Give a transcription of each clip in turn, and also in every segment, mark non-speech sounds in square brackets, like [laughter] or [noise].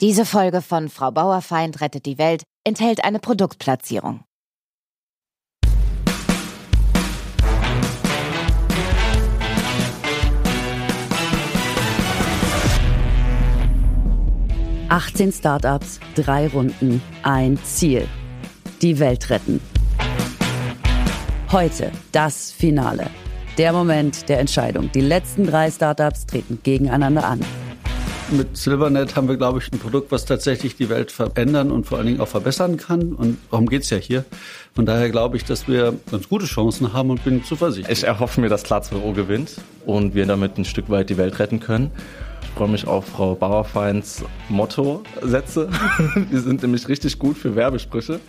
Diese Folge von Frau Bauerfeind rettet die Welt enthält eine Produktplatzierung. Achtzehn Startups, drei Runden, ein Ziel. Die Welt retten. Heute das Finale. Der Moment der Entscheidung. Die letzten drei Startups treten gegeneinander an. Mit Silvernet haben wir, glaube ich, ein Produkt, was tatsächlich die Welt verändern und vor allen Dingen auch verbessern kann. Und darum geht's ja hier. Von daher glaube ich, dass wir ganz gute Chancen haben und bin zuversichtlich. Ich erhoffe mir, dass Platz gewinnt und wir damit ein Stück weit die Welt retten können. Ich freue mich auf Frau Bauerfeins Motto-Sätze. [laughs] Die sind nämlich richtig gut für Werbesprüche.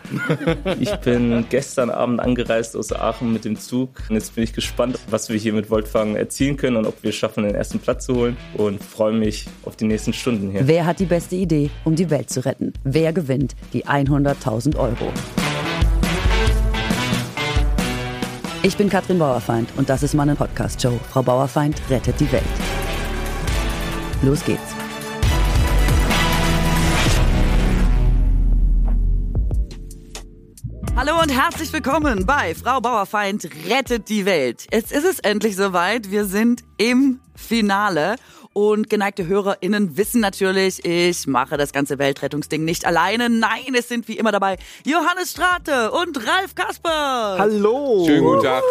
Ich bin gestern Abend angereist aus Aachen mit dem Zug. Und jetzt bin ich gespannt, was wir hier mit Voltfang erzielen können und ob wir es schaffen, den ersten Platz zu holen. Und freue mich auf die nächsten Stunden hier. Wer hat die beste Idee, um die Welt zu retten? Wer gewinnt die 100.000 Euro? Ich bin Katrin Bauerfeind und das ist meine Podcast-Show. Frau Bauerfeind rettet die Welt. Los geht's. Hallo und herzlich willkommen bei Frau Bauerfeind rettet die Welt. Jetzt ist es endlich soweit. Wir sind im Finale und geneigte HörerInnen wissen natürlich, ich mache das ganze Weltrettungsding nicht alleine. Nein, es sind wie immer dabei Johannes Strate und Ralf Kasper. Hallo. Schönen guten Tag.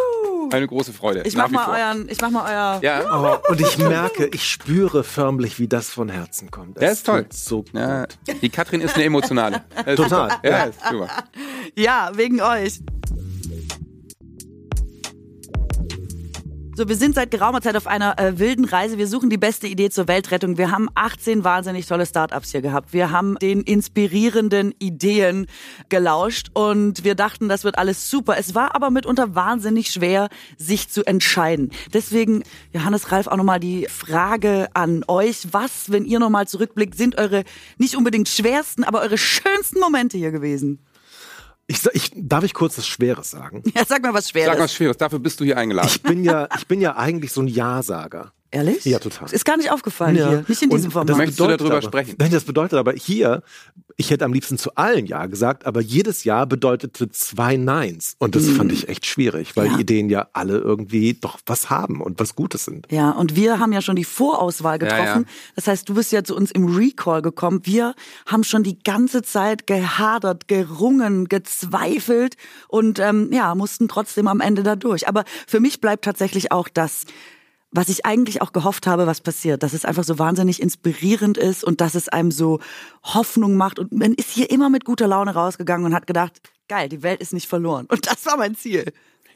Eine große Freude. Ich mach mal euren, ich mach mal euer. Ja. Oh, und ich merke, ich spüre förmlich, wie das von Herzen kommt. Das ist toll. So gut. Ja, die Katrin ist eine emotionale. [laughs] Total. Ja, ist super. [laughs] Ja, wegen euch. So, wir sind seit geraumer Zeit auf einer äh, wilden Reise. Wir suchen die beste Idee zur Weltrettung. Wir haben 18 wahnsinnig tolle Startups hier gehabt. Wir haben den inspirierenden Ideen gelauscht und wir dachten, das wird alles super. Es war aber mitunter wahnsinnig schwer, sich zu entscheiden. Deswegen, Johannes Ralf, auch nochmal die Frage an euch. Was, wenn ihr nochmal zurückblickt, sind eure nicht unbedingt schwersten, aber eure schönsten Momente hier gewesen? Ich, sa- ich, darf ich kurz was Schweres sagen? Ja, sag mal was Schweres. Sag was Schweres, dafür bist du hier eingeladen. Ich bin ja, ich bin ja eigentlich so ein Ja-Sager. Ehrlich? Ja, total. Ist gar nicht aufgefallen Ja. hier. Nicht in Und diesem das Format. Möchtest du darüber aber, sprechen? Nein, das bedeutet aber hier, ich hätte am liebsten zu allen Ja gesagt, aber jedes Ja bedeutete zwei Neins. Und das fand ich echt schwierig, weil Ja. die Ideen ja alle irgendwie doch was haben und was Gutes sind. Ja, und wir haben ja schon die Vorauswahl Ja, getroffen. ja. Das heißt, du bist ja zu uns im Recall gekommen. Wir haben schon die ganze Zeit gehadert, gerungen, gezweifelt und ähm, ja, mussten trotzdem am Ende da durch. Aber für mich bleibt tatsächlich auch das, was ich eigentlich auch gehofft habe, was passiert, dass es einfach so wahnsinnig inspirierend ist und dass es einem so Hoffnung macht. Und man ist hier immer mit guter Laune rausgegangen und hat gedacht, geil, die Welt ist nicht verloren. Und das war mein Ziel.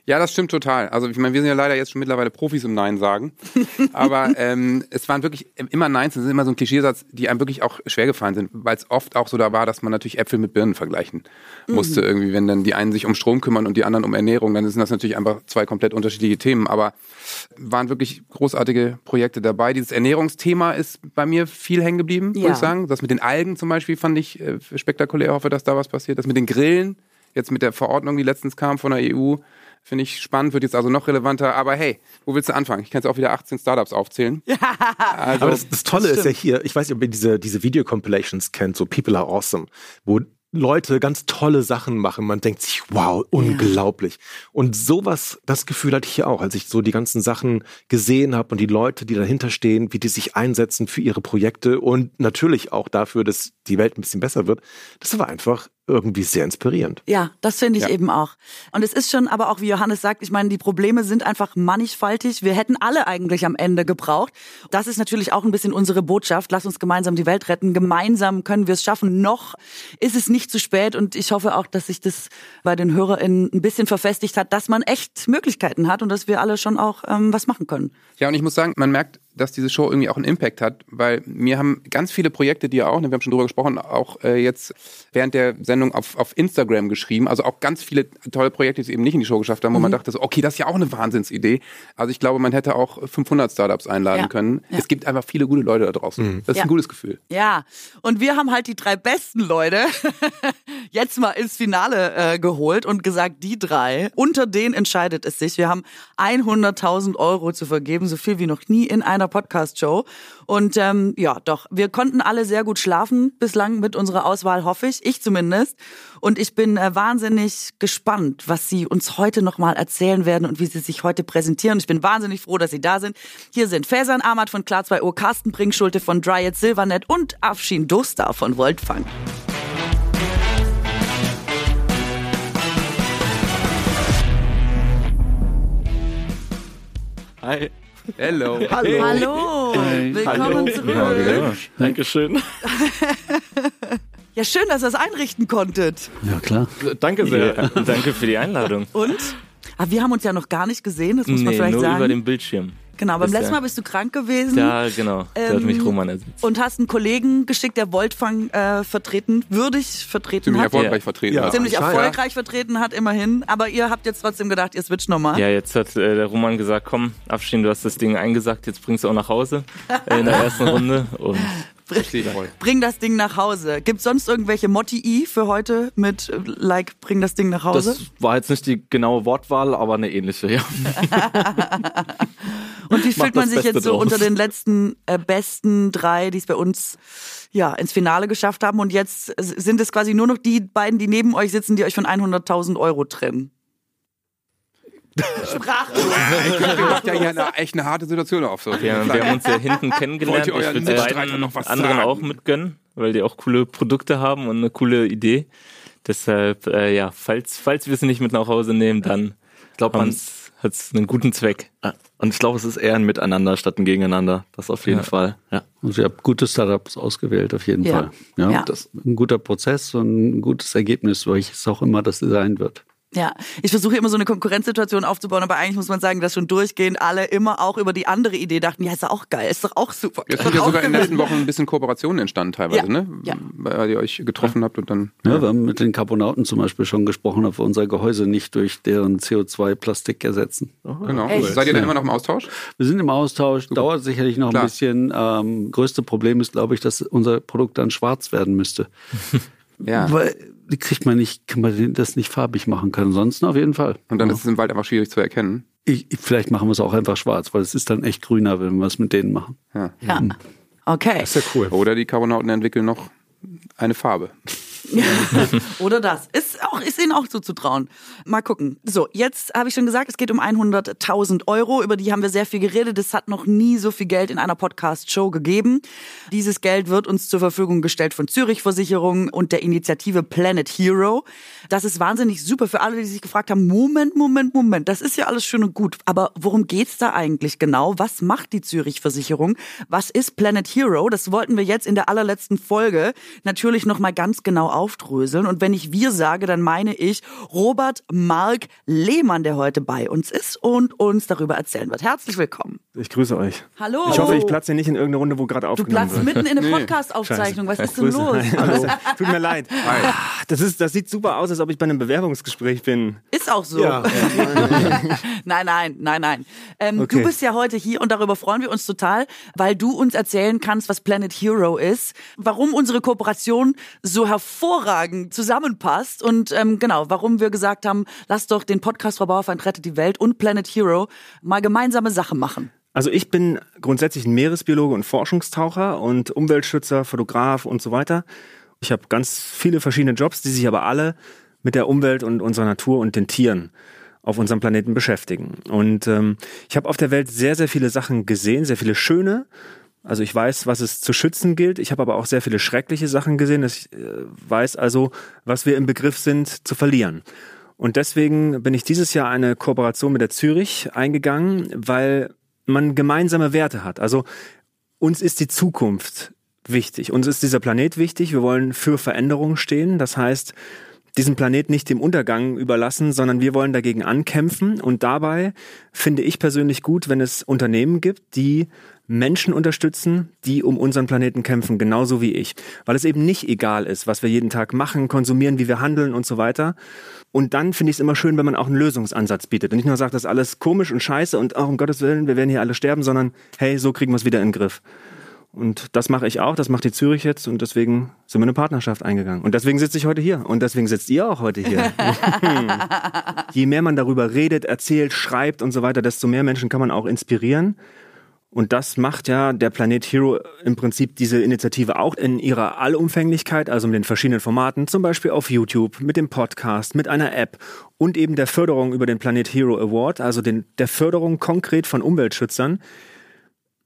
Ja, das stimmt total. Also ich meine, wir sind ja leider jetzt schon mittlerweile Profis im Nein sagen. [laughs] Aber ähm, es waren wirklich immer Neins, das ist immer so ein Klischeesatz, die einem wirklich auch schwer gefallen sind, weil es oft auch so da war, dass man natürlich Äpfel mit Birnen vergleichen musste irgendwie. Wenn dann die einen sich um Strom kümmern und die anderen um Ernährung, dann sind das natürlich einfach zwei komplett unterschiedliche Themen. Aber waren wirklich großartige Projekte dabei. Dieses Ernährungsthema ist bei mir viel hängen geblieben, Ja. muss ich sagen. Das mit den Algen zum Beispiel fand ich äh, spektakulär. Hoffe, dass da was passiert. Das mit den Grillen, jetzt mit der Verordnung, die letztens kam von der EU, finde ich spannend, wird jetzt also noch relevanter. Aber hey, wo willst du anfangen? Ich kann jetzt auch wieder 18 Startups aufzählen. Also, Aber das, das Tolle ist ja hier, ich weiß nicht, ob ihr diese, diese Video-Compilations kennt, so People Are Awesome, wo Leute ganz tolle Sachen machen. Man denkt sich, wow, unglaublich. Und sowas, das Gefühl hatte ich hier auch, als ich so die ganzen Sachen gesehen habe und die Leute, die dahinter stehen, wie die sich einsetzen für ihre Projekte und natürlich auch dafür, dass die Welt ein bisschen besser wird. Das war einfach irgendwie sehr inspirierend. Ja, das finde ich Ja. eben auch. Und es ist schon, aber auch wie Johannes sagt, ich meine, die Probleme sind einfach mannigfaltig. Wir hätten alle eigentlich am Ende gebraucht. Das ist natürlich auch ein bisschen unsere Botschaft. Lass uns gemeinsam die Welt retten. Gemeinsam können wir es schaffen. Noch ist es nicht zu spät. Und ich hoffe auch, dass sich das bei den HörerInnen ein bisschen verfestigt hat, dass man echt Möglichkeiten hat und dass wir alle schon auch ähm, was machen können. Ja, und ich muss sagen, man merkt, dass diese Show irgendwie auch einen Impact hat, weil mir haben ganz viele Projekte, die ja auch, ne, wir haben schon drüber gesprochen, auch äh, jetzt während der Sendung auf, auf Instagram geschrieben. Also auch ganz viele tolle Projekte, die es eben nicht in die Show geschafft haben, wo man dachte, so, okay, das ist ja auch eine Wahnsinnsidee. Also ich glaube, man hätte auch 500 Startups einladen Ja, können. ja. Es gibt einfach viele gute Leute da draußen. Das ist Ja. ein gutes Gefühl. Ja, und wir haben halt die drei besten Leute [laughs] jetzt mal ins Finale äh, geholt und gesagt, die drei, unter denen entscheidet es sich. Wir haben 100.000 Euro zu vergeben, so viel wie noch nie in einer meiner Podcast-Show. Und ähm, ja, doch, wir konnten alle sehr gut schlafen bislang mit unserer Auswahl, hoffe ich. Ich zumindest. Und ich bin äh, wahnsinnig gespannt, was Sie uns heute nochmal erzählen werden und wie Sie sich heute präsentieren. Ich bin wahnsinnig froh, dass Sie da sind. Hier sind Fasan Ahmad von Klar 2 Uhr, Carsten Bringschulte von Dryad Silvernet und Afshin Dostar von Voltfang. Hi. Hello. Hallo. Hallo, willkommen zurück. Dankeschön. Ja, schön, dass ihr es einrichten konntet. Ja, klar. Danke sehr. Ja, danke für die Einladung. Und? Aber wir haben uns ja noch gar nicht gesehen, das muss man Nee, vielleicht nur sagen. über den Bildschirm. Genau, beim letzten Mal bist du krank gewesen. Ja, genau. Da hat Ähm, mich Roman ersetzt. Und hast einen Kollegen geschickt, der Voltfang äh, vertreten, würdig vertreten Ziemlich hat. erfolgreich Ja. vertreten. Ja. hat. Ziemlich erfolgreich vertreten hat, immerhin. Aber ihr habt jetzt trotzdem gedacht, ihr switcht nochmal. Ja, jetzt hat äh, der Roman gesagt, komm, Abstehen, du hast das Ding eingesagt, jetzt bringst du auch nach Hause äh, in der [laughs] ersten Runde. Und Verstehe ich voll. Bring das Ding nach Hause. Gibt sonst irgendwelche Motti für heute mit äh, like, bring das Ding nach Hause? Das war jetzt nicht die genaue Wortwahl, aber eine ähnliche, ja. [laughs] [laughs] Und wie fühlt man sich Beste jetzt so draus. unter den letzten äh, besten drei, die es bei uns ja ins Finale geschafft haben? Und jetzt sind es quasi nur noch die beiden, die neben euch sitzen, die euch von 100.000 Euro trennen. Sprachlos. [laughs] Ihr macht ja hier eine, echt eine harte Situation auf. So. wir, wir haben uns ja hinten kennengelernt. Wollt ihr Ich euren würde Mitstreiter beiden noch was anderen sagen? auch mitgönnen, weil die auch coole Produkte haben und eine coole Idee. Deshalb, äh, ja, falls, falls wir sie nicht mit nach Hause nehmen, dann glaube, man- hat es einen guten Zweck. Und ich glaube, es ist eher ein Miteinander statt ein Gegeneinander. Das auf jeden Ja. Fall. Ja. Also ihr habt gute Startups ausgewählt, auf jeden Ja. Fall. Ja, Ja. Das ist ein guter Prozess und ein gutes Ergebnis, welches auch immer das sein wird. Ja, ich versuche immer so eine Konkurrenzsituation aufzubauen, aber eigentlich muss man sagen, dass schon durchgehend alle immer auch über die andere Idee dachten, ja, ist doch auch geil, ist doch auch super. Jetzt sind ja sogar in den letzten Wochen ein bisschen Kooperationen entstanden teilweise, Ja. ne? Ja. Weil ihr euch getroffen habt und dann. Ja, wir haben mit den Carbonauten zum Beispiel schon gesprochen, ob wir unser Gehäuse nicht durch deren CO2-Plastik ersetzen. Genau. Echt? Seid ihr da Ja. immer noch im Austausch? Wir sind im Austausch, dauert sicherlich noch Klar. ein bisschen. Ähm, größte Problem ist, glaube ich, dass unser Produkt dann schwarz werden müsste. [laughs] Ja. Weil die kriegt man nicht, kann man das nicht farbig machen können. Ansonsten auf jeden Fall. Und dann ist es im Wald einfach schwierig zu erkennen. Ich, ich, vielleicht machen wir es auch einfach schwarz, weil es ist dann echt grüner, wenn wir es mit denen machen. Ja. Ja. Okay. Das ist ja cool. Oder die Carbonauten entwickeln noch eine Farbe. Oder das. Ist, auch, ist ihnen auch zuzutrauen. Mal gucken. So, jetzt habe ich schon gesagt, es geht um 100.000 Euro. Über die haben wir sehr viel geredet. Es hat noch nie so viel Geld in einer Podcast-Show gegeben. Dieses Geld wird uns zur Verfügung gestellt von Zürich Versicherung und der Initiative Planet Hero. Das ist wahnsinnig super für alle, die sich gefragt haben, Moment, Moment, Moment, das ist ja alles schön und gut. Aber worum geht's da eigentlich genau? Was macht die Zürich Versicherung? Was ist Planet Hero? Das wollten wir jetzt in der allerletzten Folge natürlich noch mal ganz genau aufdröseln. Und wenn ich wir sage, dann meine ich Robert Mark Lehmann, der heute bei uns ist und uns darüber erzählen wird. Herzlich willkommen. Ich grüße euch. Hallo. Ich hoffe, ich platze nicht in irgendeine Runde, wo gerade Du aufgenommen platzt wird. mitten in eine Nee. Podcast-Aufzeichnung. Was ist denn Grüße. los? Hi. Hallo. [laughs] Tut mir leid. Ah, Das, ist, das sieht super aus, als ob ich bei einem Bewerbungsgespräch bin. Ist auch so. Ja. [laughs] nein, nein, nein, nein. Ähm, Okay. Du bist ja heute hier und darüber freuen wir uns total, weil du uns erzählen kannst, was Planet Hero ist, warum unsere Kooperation so hervorragend zusammenpasst und ähm, genau, warum wir gesagt haben, lass doch den Podcast Frau Bauerfeind rettet die Welt und Planet Hero mal gemeinsame Sache machen. Also ich bin grundsätzlich ein Meeresbiologe und Forschungstaucher und Umweltschützer, Fotograf und so weiter. Ich habe ganz viele verschiedene Jobs, die sich aber alle mit der Umwelt und unserer Natur und den Tieren auf unserem Planeten beschäftigen. Und ähm, ich habe auf der Welt sehr, sehr viele Sachen gesehen, sehr viele schöne. Also ich weiß, was es zu schützen gilt. Ich habe aber auch sehr viele schreckliche Sachen gesehen. Ich äh, weiß also, was wir im Begriff sind zu verlieren. Und deswegen bin ich dieses Jahr eine Kooperation mit der Zürich eingegangen, weil man gemeinsame Werte hat. Also uns ist die Zukunft wichtig. Uns ist dieser Planet wichtig. Wir wollen für Veränderung stehen. Das heißt, diesen Planet nicht dem Untergang überlassen, sondern wir wollen dagegen ankämpfen. Und dabei finde ich persönlich gut, wenn es Unternehmen gibt, die Menschen unterstützen, die um unseren Planeten kämpfen, genauso wie ich. Weil es eben nicht egal ist, was wir jeden Tag machen, konsumieren, wie wir handeln und so weiter. Und dann finde ich es immer schön, wenn man auch einen Lösungsansatz bietet und nicht nur sagt, das ist alles komisch und scheiße und auch um Gottes Willen, wir werden hier alle sterben, sondern hey, so kriegen wir es wieder in den Griff. Und das mache ich auch, das macht die Zürich jetzt und deswegen sind wir eine Partnerschaft eingegangen. Und deswegen sitze ich heute hier und deswegen sitzt ihr auch heute hier. [laughs] Je mehr man darüber redet, erzählt, schreibt und so weiter, desto mehr Menschen kann man auch inspirieren. Und das macht ja der Planet Hero im Prinzip diese Initiative auch in ihrer Allumfänglichkeit, also mit den verschiedenen Formaten, zum Beispiel auf YouTube, mit dem Podcast, mit einer App und eben der Förderung über den Planet Hero Award, also den, der Förderung konkret von Umweltschützern.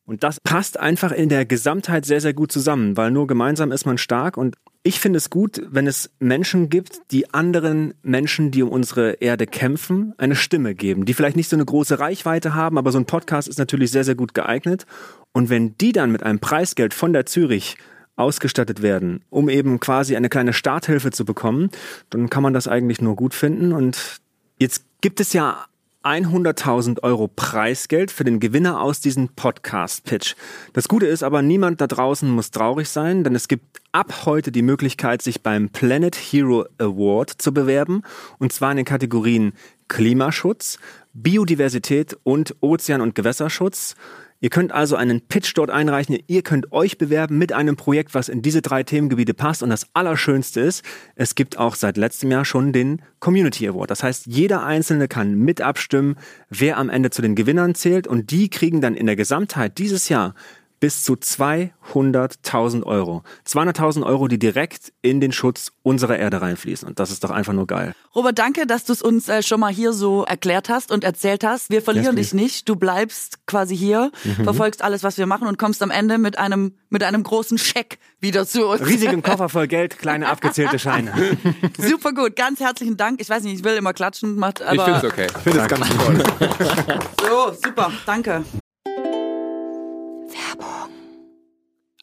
Und das passt einfach in der Gesamtheit sehr, sehr gut zusammen, weil nur gemeinsam ist man stark. Und ich finde es gut, wenn es Menschen gibt, die anderen Menschen, die um unsere Erde kämpfen, eine Stimme geben, die vielleicht nicht so eine große Reichweite haben, aber so ein Podcast ist natürlich sehr, sehr gut geeignet. Und wenn die dann mit einem Preisgeld von der Zürich ausgestattet werden, um eben quasi eine kleine Starthilfe zu bekommen, dann kann man das eigentlich nur gut finden. Und jetzt gibt es ja 100.000 Euro Preisgeld für den Gewinner aus diesem Podcast-Pitch. Das Gute ist aber, niemand da draußen muss traurig sein, denn es gibt ab heute die Möglichkeit, sich beim Planet Hero Award zu bewerben. Und zwar in den Kategorien Klimaschutz, Biodiversität und Ozean- und Gewässerschutz. Ihr könnt also einen Pitch dort einreichen. Ihr könnt euch bewerben mit einem Projekt, was in diese drei Themengebiete passt. Und das Allerschönste ist, es gibt auch seit letztem Jahr schon den Community Award. Das heißt, jeder Einzelne kann mit abstimmen, wer am Ende zu den Gewinnern zählt. Und die kriegen dann in der Gesamtheit dieses Jahr bis zu 200.000 Euro. 200.000 Euro, die direkt in den Schutz unserer Erde reinfließen. Und das ist doch einfach nur geil. Robert, danke, dass du es uns äh, schon mal hier so erklärt hast und erzählt hast. Wir verlieren Yes, dich nicht. Du bleibst quasi hier, verfolgst alles, was wir machen und kommst am Ende mit einem, mit einem großen Scheck wieder zu uns. Riesigen [laughs] Koffer voll Geld, kleine abgezählte Scheine. [laughs] Super gut. Ganz herzlichen Dank. Ich weiß nicht, ich will immer klatschen, macht, Ich aber finde es okay. Ich finde es ganz toll. [laughs] so, super. Danke. 바보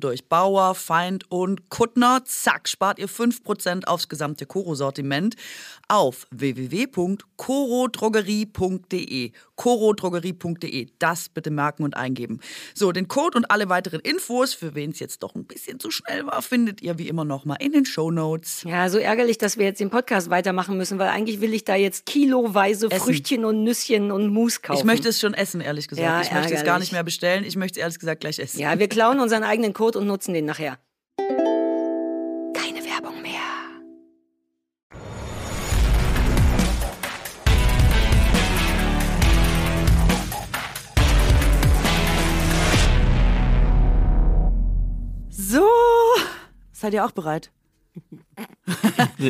durch. Bauer, Feind und Kuttner. Zack, spart ihr 5% aufs gesamte Koro-Sortiment auf www.korodrogerie.de. korodrogerie.de. Das bitte merken und eingeben. So, den Code und alle weiteren Infos, für wen es jetzt doch ein bisschen zu schnell war, findet ihr wie immer nochmal in den Shownotes. Ja, so ärgerlich, dass wir jetzt den Podcast weitermachen müssen, weil eigentlich will ich da jetzt kiloweise Essen. Früchtchen und Nüsschen und Mousse kaufen. Ich möchte es schon essen, ehrlich gesagt. Ja, ich möchte es gar ärgerlich. nicht mehr bestellen. Ich möchte es ehrlich gesagt gleich essen. Ja, wir klauen unseren eigenen Code und nutzen den nachher. Keine Werbung mehr. So, seid ihr auch bereit?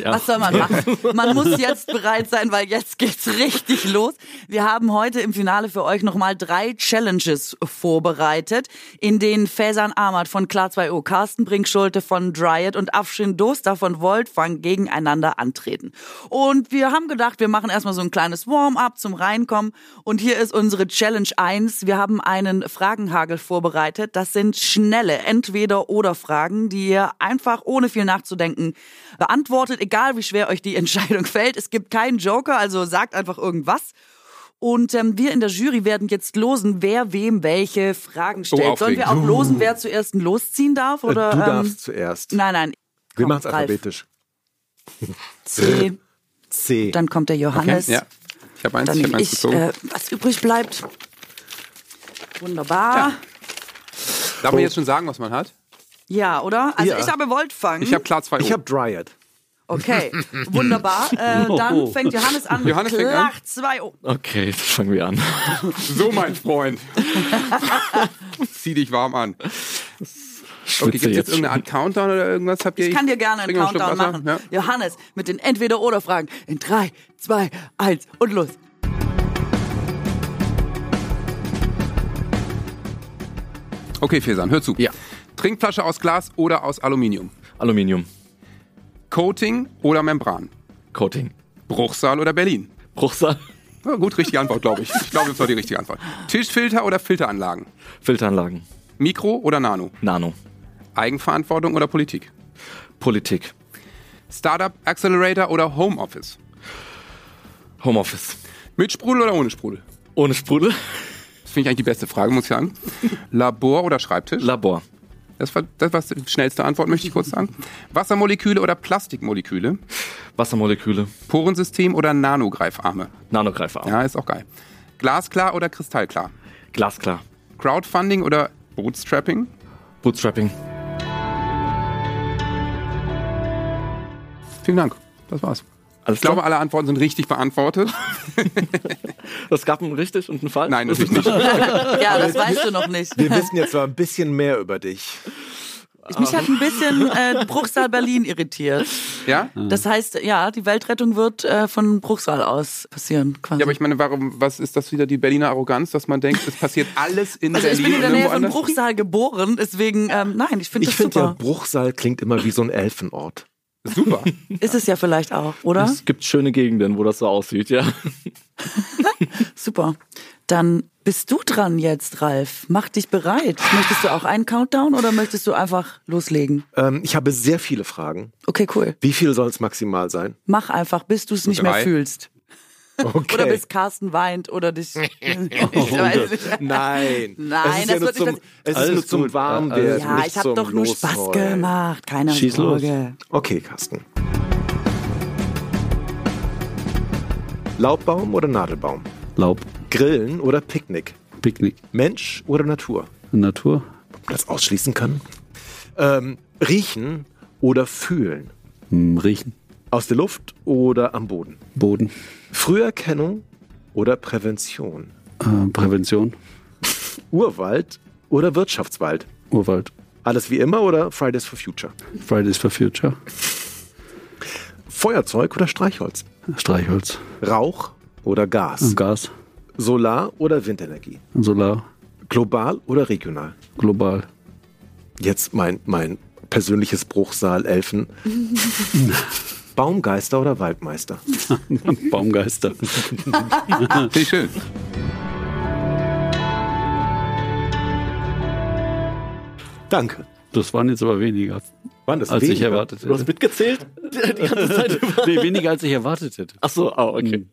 Was soll man machen? Man muss jetzt bereit sein, weil jetzt geht's richtig los. Wir haben heute im Finale für euch nochmal drei Challenges vorbereitet, in denen Faison Ahmad von Klar 2O, Carsten Brinkschulte von Dryad und Afshin Doster von Voltfang gegeneinander antreten. Und wir haben gedacht, wir machen erstmal so ein kleines Warm-up zum Reinkommen. Und hier ist unsere Challenge 1. Wir haben einen Fragenhagel vorbereitet. Das sind schnelle Entweder-Oder-Fragen, die ihr einfach ohne viel nachzudenken beantwortet, egal wie schwer euch die [laughs] Entscheidung fällt. Es gibt keinen Joker, also sagt einfach irgendwas. Und ähm, wir in der Jury werden jetzt losen, wer wem welche Fragen stellt. Oh, Sollen wir auch losen, wer zuerst losziehen darf? Oder, du ähm, darfst zuerst. Nein, nein. Wir machen es alphabetisch. C, C. dann kommt der Johannes. Ja, ich habe eins, Dann ich habe eins ich, gezogen. äh, was übrig bleibt. Wunderbar. Darf man jetzt schon sagen, was man hat? Ja, oder? Also Ja. ich habe Voltfang. Ich habe klar zwei Ich habe Dryad. Okay, [laughs] wunderbar. Äh, dann fängt Johannes an Johannes mit fängt an. Klach 2 O. Okay, jetzt fangen wir an. [laughs] So, mein Freund. [laughs] Zieh dich warm an. Okay, Schwitze gibt es jetzt jetzt irgendeine Art Countdown oder irgendwas? Habt ihr? Ich kann dir gerne einen noch Countdown Schluck machen. Wasser. Ja. Johannes mit den Entweder-Oder-Fragen in 3, 2, 1 und los. Okay, Fesan, hör zu. Ja. Trinkflasche aus Glas oder aus Aluminium? Aluminium. Coating oder Membran? Coating. Bruchsal oder Berlin? Bruchsal. Ja, gut, richtige Antwort, glaube ich. Ich glaube, das war die richtige Antwort. Tischfilter oder Filteranlagen? Filteranlagen. Mikro oder Nano? Nano. Eigenverantwortung oder Politik? Politik. Startup Accelerator oder Homeoffice? Homeoffice. Mit Sprudel oder ohne Sprudel? Ohne Sprudel. Das finde ich eigentlich die beste Frage, muss ich sagen. [laughs] Labor oder Schreibtisch? Labor. Das war, das war die schnellste Antwort, möchte ich kurz sagen. Wassermoleküle oder Plastikmoleküle? Wassermoleküle. Porensystem oder Nanogreifarme? Nanogreifarm. Ja, ist auch geil. Glasklar oder Kristallklar? Glasklar. Crowdfunding oder Bootstrapping? Bootstrapping. Vielen Dank. Das war's. Alles Ich glaube, klar? alle Antworten sind richtig beantwortet. [laughs] Das gab einen richtig und einen falsch? Nein, natürlich nicht. [laughs] Ja, das weißt du noch nicht. Wir wissen jetzt mal ein bisschen mehr über dich. Mich hat ein bisschen äh, Bruchsal Berlin irritiert. Ja? Das heißt, ja, die Weltrettung wird äh, von Bruchsal aus passieren. Quasi. Ja, aber ich meine, warum, was ist das wieder die Berliner Arroganz, dass man denkt, es passiert alles in also ich Berlin bin in der Nähe von? Bruchsal geboren, deswegen, ähm, nein, ich finde Ich das finde ja, super. Bruchsal klingt immer wie so ein Elfenort. Super. Ist es ja vielleicht auch, oder? Es gibt schöne Gegenden, wo das so aussieht, ja. [laughs] Super. Dann bist du dran jetzt, Ralf. Mach dich bereit. Möchtest du auch einen Countdown oder möchtest du einfach loslegen? Ähm, ich habe sehr viele Fragen. Okay, cool. Wie viel soll es maximal sein? Mach einfach, bis du es nicht mehr drei. fühlst. Okay. Oder bis Carsten weint oder dich. [laughs] ich weiß nicht. Nein. [laughs] Nein, es ist das ja nur wird nicht es ist nur zum. Warmwerden. Ja, nicht ich habe doch nur Spaß gemacht. Keine Schieß los. Sorge. Okay, Carsten. Laubbaum oder Nadelbaum? Laub, Grillen oder Picknick? Picknick, Mensch oder Natur? Natur, Ob man das ausschließen kann? Ähm, riechen oder fühlen? hm, Riechen, Aus der Luft oder am Boden? Boden, Früherkennung oder Prävention? äh, Prävention, Urwald oder Wirtschaftswald? Urwald, Alles wie immer oder Fridays for Future? Fridays for Future, Feuerzeug oder Streichholz? Streichholz, Rauch oder Gas? Gas, Solar oder Windenergie? Solar, Global oder regional? global, Jetzt mein, mein persönliches Bruchsal Elfen. [laughs] Baumgeister oder Waldmeister? [laughs] Baumgeister, [laughs] ich schön. Danke. Das waren jetzt aber weniger, Waren das als ich weniger? erwartet Du hast hätte. mitgezählt? [laughs] Die ganze Zeit über. Nee, weniger als ich erwartet hätte. Ach so, ah, okay.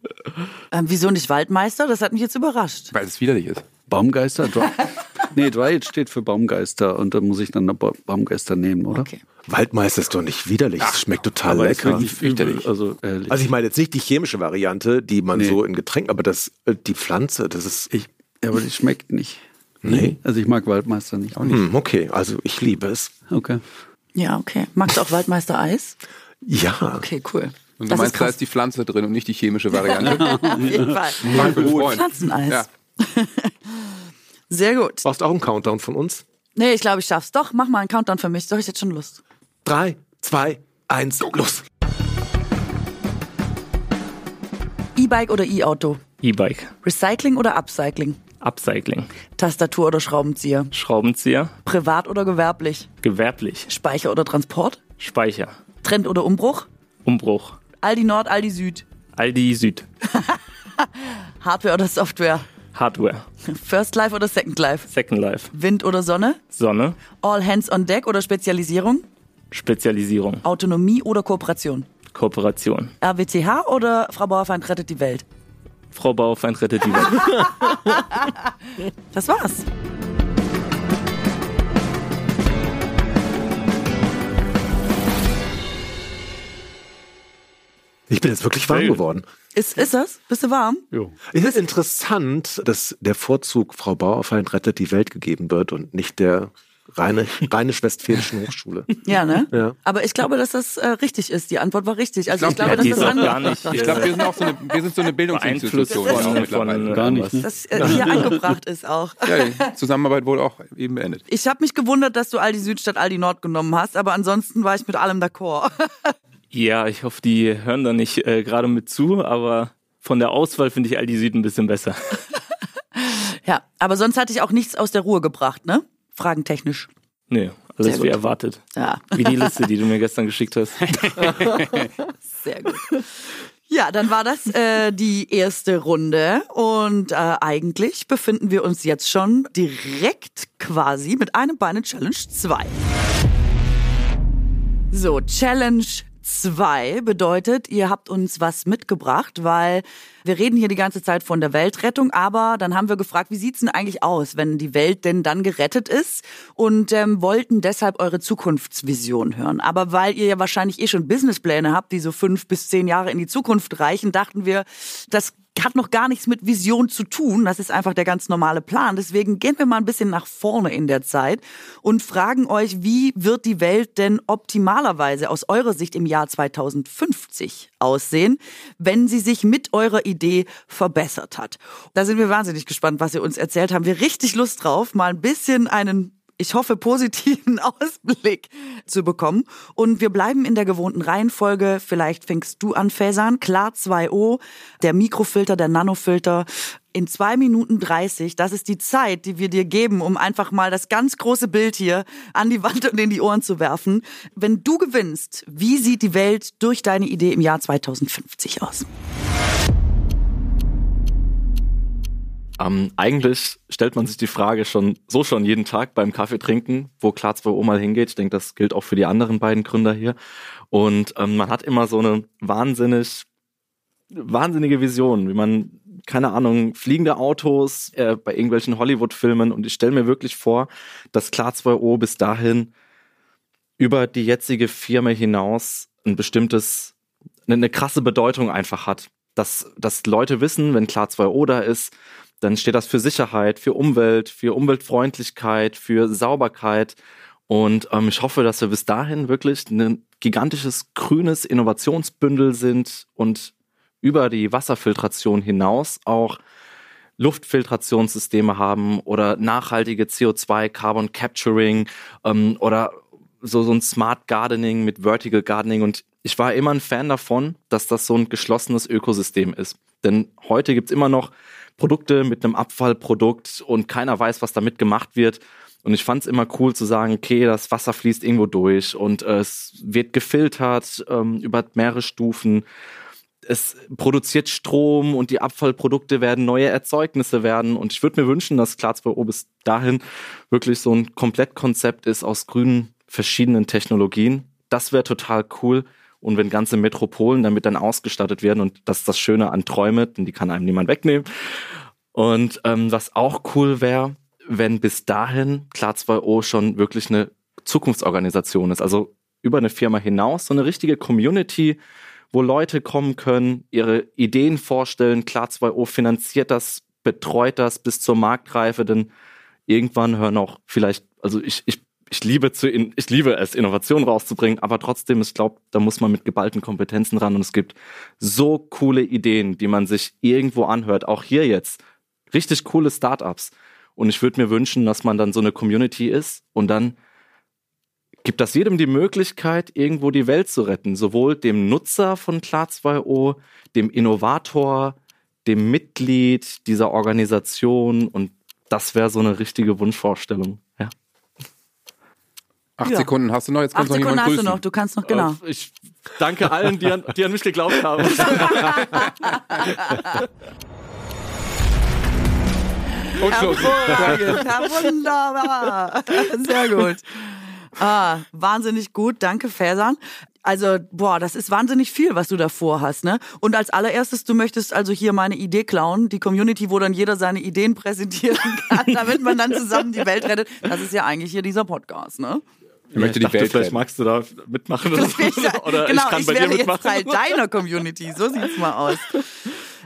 Ähm, wieso nicht Waldmeister? Das hat mich jetzt überrascht. Weil es widerlich ist. Baumgeister? Dry, nee, Dryad steht für Baumgeister und da muss ich dann Baumgeister nehmen, oder? Okay. Waldmeister ist doch nicht widerlich. Es schmeckt total lecker. fürchterlich. Also, ehrlich. Also ich meine jetzt nicht die chemische Variante, die man Nee. so in Getränken, aber das, äh, die Pflanze, das ist. ich, ja, aber die schmeckt nicht. Nee. Also ich mag Waldmeister nicht. Hm, okay, also ich liebe es. Okay. Ja, okay. Magst du auch Waldmeister Eis? Ja. Okay, cool. Und du das meinst, ist da ist die Pflanze drin und nicht die chemische Variante. [laughs] Auf jeden Fall. Freund. Pflanzeneis. Ja. [laughs] Sehr gut. Brauchst du auch einen Countdown von uns? Nee, ich glaube, ich schaff's. Doch, mach mal einen Countdown für mich. Doch, ich hätte schon Lust. Drei, zwei, eins, los. E-Bike oder E-Auto? E-Bike. Recycling oder Upcycling? Upcycling. Tastatur oder Schraubenzieher? Schraubenzieher. Privat oder gewerblich? Gewerblich. Speicher oder Transport? Speicher. Trend oder Umbruch? Umbruch. Aldi Nord, Aldi Süd? Aldi Süd. [laughs] Hardware oder Software? Hardware. First Life oder Second Life? Second Life. Wind oder Sonne? Sonne. All Hands on Deck oder Spezialisierung? Spezialisierung. Autonomie oder Kooperation? Kooperation. RWTH oder Frau Bauerfeind rettet die Welt? Frau Bauerfeind rettet die Welt. [laughs] Das war's. Ich bin jetzt wirklich warm geworden. Ist, ist das? Bist du warm? Es ist interessant, dass der Vorzug Frau Bauerfeind rettet die Welt gegeben wird und nicht der reine, [laughs] rheinisch-westfälischen Hochschule. Ja, ne? Ja. Aber ich glaube, dass das äh, richtig ist. Die Antwort war richtig. Also ich, glaub, glaube, die dass das gar nicht. Ich glaube, wir sind auch so eine, wir sind so eine Bildungsinstitution Beeinflusst auch von, mittlerweile. von Gar nicht, ne? das äh, hier [laughs] angebracht ist auch. Ja, die Zusammenarbeit wohl auch eben beendet. Ich habe mich gewundert, dass du Aldi Süd statt Aldi Nord genommen hast, aber ansonsten war ich mit allem d'accord. [laughs] Ja, ich hoffe, die hören da nicht äh, gerade mit zu, aber von der Auswahl finde ich Aldi Süd ein bisschen besser. ja, aber sonst hatte ich auch nichts aus der Ruhe gebracht, ne? Fragentechnisch. Nee, Sehr alles gut. wie erwartet. Ja, Wie die Liste, die du mir gestern geschickt hast. [laughs] sehr gut. Ja, dann war das äh, die erste Runde und äh, eigentlich befinden wir uns jetzt schon direkt quasi mit einem Bein in Challenge 2. So, Challenge 2 bedeutet, ihr habt uns was mitgebracht, weil wir reden hier die ganze Zeit von der Weltrettung, aber dann haben wir gefragt, wie sieht's denn eigentlich aus, wenn die Welt denn dann gerettet ist und ähm, wollten deshalb eure Zukunftsvision hören. Aber weil ihr ja wahrscheinlich eh schon Businesspläne habt, die so fünf bis zehn Jahre in die Zukunft reichen, dachten wir, das hat noch gar nichts mit Vision zu tun. Das ist einfach der ganz normale Plan. Deswegen gehen wir mal ein bisschen nach vorne in der Zeit und fragen euch, wie wird die Welt denn optimalerweise aus eurer Sicht im Jahr 2050 aussehen, wenn sie sich mit eurer Idee verbessert hat? Da sind wir wahnsinnig gespannt, was ihr uns erzählt haben. Wir richtig Lust drauf, mal ein bisschen einen ich hoffe, positiven [laughs] Ausblick zu bekommen. Und wir bleiben in der gewohnten Reihenfolge. Vielleicht fängst du an, Fäsern. Klar 2O, der Mikrofilter, der Nanofilter. In zwei Minuten 30, das ist die Zeit, die wir dir geben, um einfach mal das ganz große Bild hier an die Wand und in die Ohren zu werfen. Wenn du gewinnst, wie sieht die Welt durch deine Idee im Jahr 2050 aus? Ähm, eigentlich stellt man sich die Frage schon so schon jeden Tag beim Kaffee trinken, wo klar 2O mal hingeht. Ich denke, das gilt auch für die anderen beiden Gründer hier. Und ähm, man hat immer so eine wahnsinnig, wahnsinnige Vision, wie man, keine Ahnung, fliegende Autos äh, bei irgendwelchen Hollywood-Filmen. Und ich stelle mir wirklich vor, dass klar 2O bis dahin über die jetzige Firma hinaus ein bestimmtes, eine, eine krasse Bedeutung einfach hat. Dass, dass Leute wissen, wenn klar 2O da ist, dann steht das für Sicherheit, für Umwelt, für Umweltfreundlichkeit, für Sauberkeit. Und ähm, ich hoffe, dass wir bis dahin wirklich ein gigantisches grünes Innovationsbündel sind und über die Wasserfiltration hinaus auch Luftfiltrationssysteme haben oder nachhaltige CO2, Carbon Capturing ähm, oder so, so ein Smart Gardening mit Vertical Gardening. Und ich war immer ein Fan davon, dass das so ein geschlossenes Ökosystem ist. Denn heute gibt's immer noch Produkte mit einem Abfallprodukt und keiner weiß, was damit gemacht wird. Und ich fand es immer cool zu sagen, okay, das Wasser fließt irgendwo durch und äh, es wird gefiltert ähm, über mehrere Stufen. Es produziert Strom und die Abfallprodukte werden neue Erzeugnisse werden. Und ich würde mir wünschen, dass Klar 2O bis dahin wirklich so ein Komplettkonzept ist aus grünen verschiedenen Technologien. Das wäre total cool. Und wenn ganze Metropolen damit dann ausgestattet werden und das ist das Schöne an Träume, denn die kann einem niemand wegnehmen. Und ähm, was auch cool wäre, wenn bis dahin Klar 2O schon wirklich eine Zukunftsorganisation ist. Also über eine Firma hinaus, so eine richtige Community, wo Leute kommen können, ihre Ideen vorstellen. Klar 2O finanziert das, betreut das bis zur Marktreife, denn irgendwann hören auch vielleicht, also ich, ich ich liebe zu, in, ich liebe es, Innovation rauszubringen, aber trotzdem, ich glaube, da muss man mit geballten Kompetenzen ran und es gibt so coole Ideen, die man sich irgendwo anhört. Auch hier jetzt. Richtig coole Startups. Und ich würde mir wünschen, dass man dann so eine Community ist und dann gibt das jedem die Möglichkeit, irgendwo die Welt zu retten. Sowohl dem Nutzer von Klar2O, dem Innovator, dem Mitglied dieser Organisation und das wäre so eine richtige Wunschvorstellung. Acht Ja. Sekunden hast du noch, jetzt Acht kannst du noch Sekunden hast du grüßen. noch, du kannst noch, genau. Äh, Ich danke allen, die an, die an mich geglaubt haben. Und Schluss. Hervorragend, ja, wunderbar. Sehr gut. Ah, wahnsinnig gut, danke Fäsern. Also, boah, das ist wahnsinnig viel, was du da vorhast, ne? Und als allererstes, du möchtest also hier meine Idee klauen, die Community, wo dann jeder seine Ideen präsentieren kann, [laughs] damit man dann zusammen die Welt rettet. Das ist ja eigentlich hier dieser Podcast, ne? Ich möchte die dachte, Welt vielleicht retten. magst du da mitmachen oder, so. oder genau, ich kann bei wäre dir mitmachen. jetzt Teil deiner Community, so sieht's mal aus.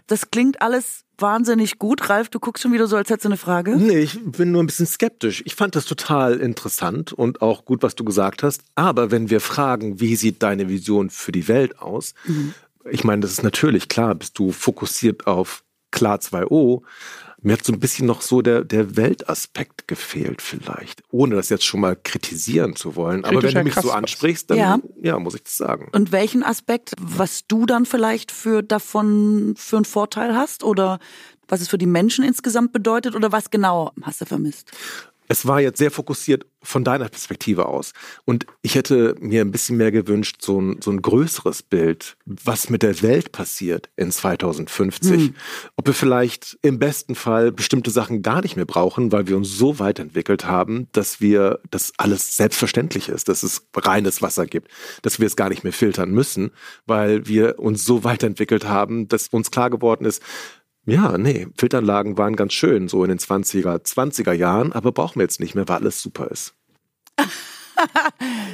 Das klingt alles wahnsinnig gut. Ralf, du guckst schon wieder so, als hättest du eine Frage. Nee, ich bin nur ein bisschen skeptisch. Ich fand das total interessant und auch gut, was du gesagt hast. Aber wenn wir fragen, wie sieht deine Vision für die Welt aus? Ich meine, das ist natürlich klar, bist du fokussiert auf Klar 2O. Mir hat so ein bisschen noch so der, der Weltaspekt gefehlt vielleicht, ohne das jetzt schon mal kritisieren zu wollen. Aber wenn du mich so ansprichst, dann Ja. ja. muss ich das sagen. Und welchen Aspekt, was du dann vielleicht für davon für einen Vorteil hast oder was es für die Menschen insgesamt bedeutet oder was genau hast du vermisst? Es war jetzt sehr fokussiert von deiner Perspektive aus. Und ich hätte mir ein bisschen mehr gewünscht, so ein, so ein größeres Bild, was mit der Welt passiert in 2050. Ob wir vielleicht im besten Fall bestimmte Sachen gar nicht mehr brauchen, weil wir uns so weit entwickelt haben, dass wir, dass alles selbstverständlich ist, dass es reines Wasser gibt, dass wir es gar nicht mehr filtern müssen, weil wir uns so weit entwickelt haben, dass uns klar geworden ist, ja, nee, Filteranlagen waren ganz schön, so in den 20er, 20er Jahren, aber brauchen wir jetzt nicht mehr, weil alles super ist. [laughs]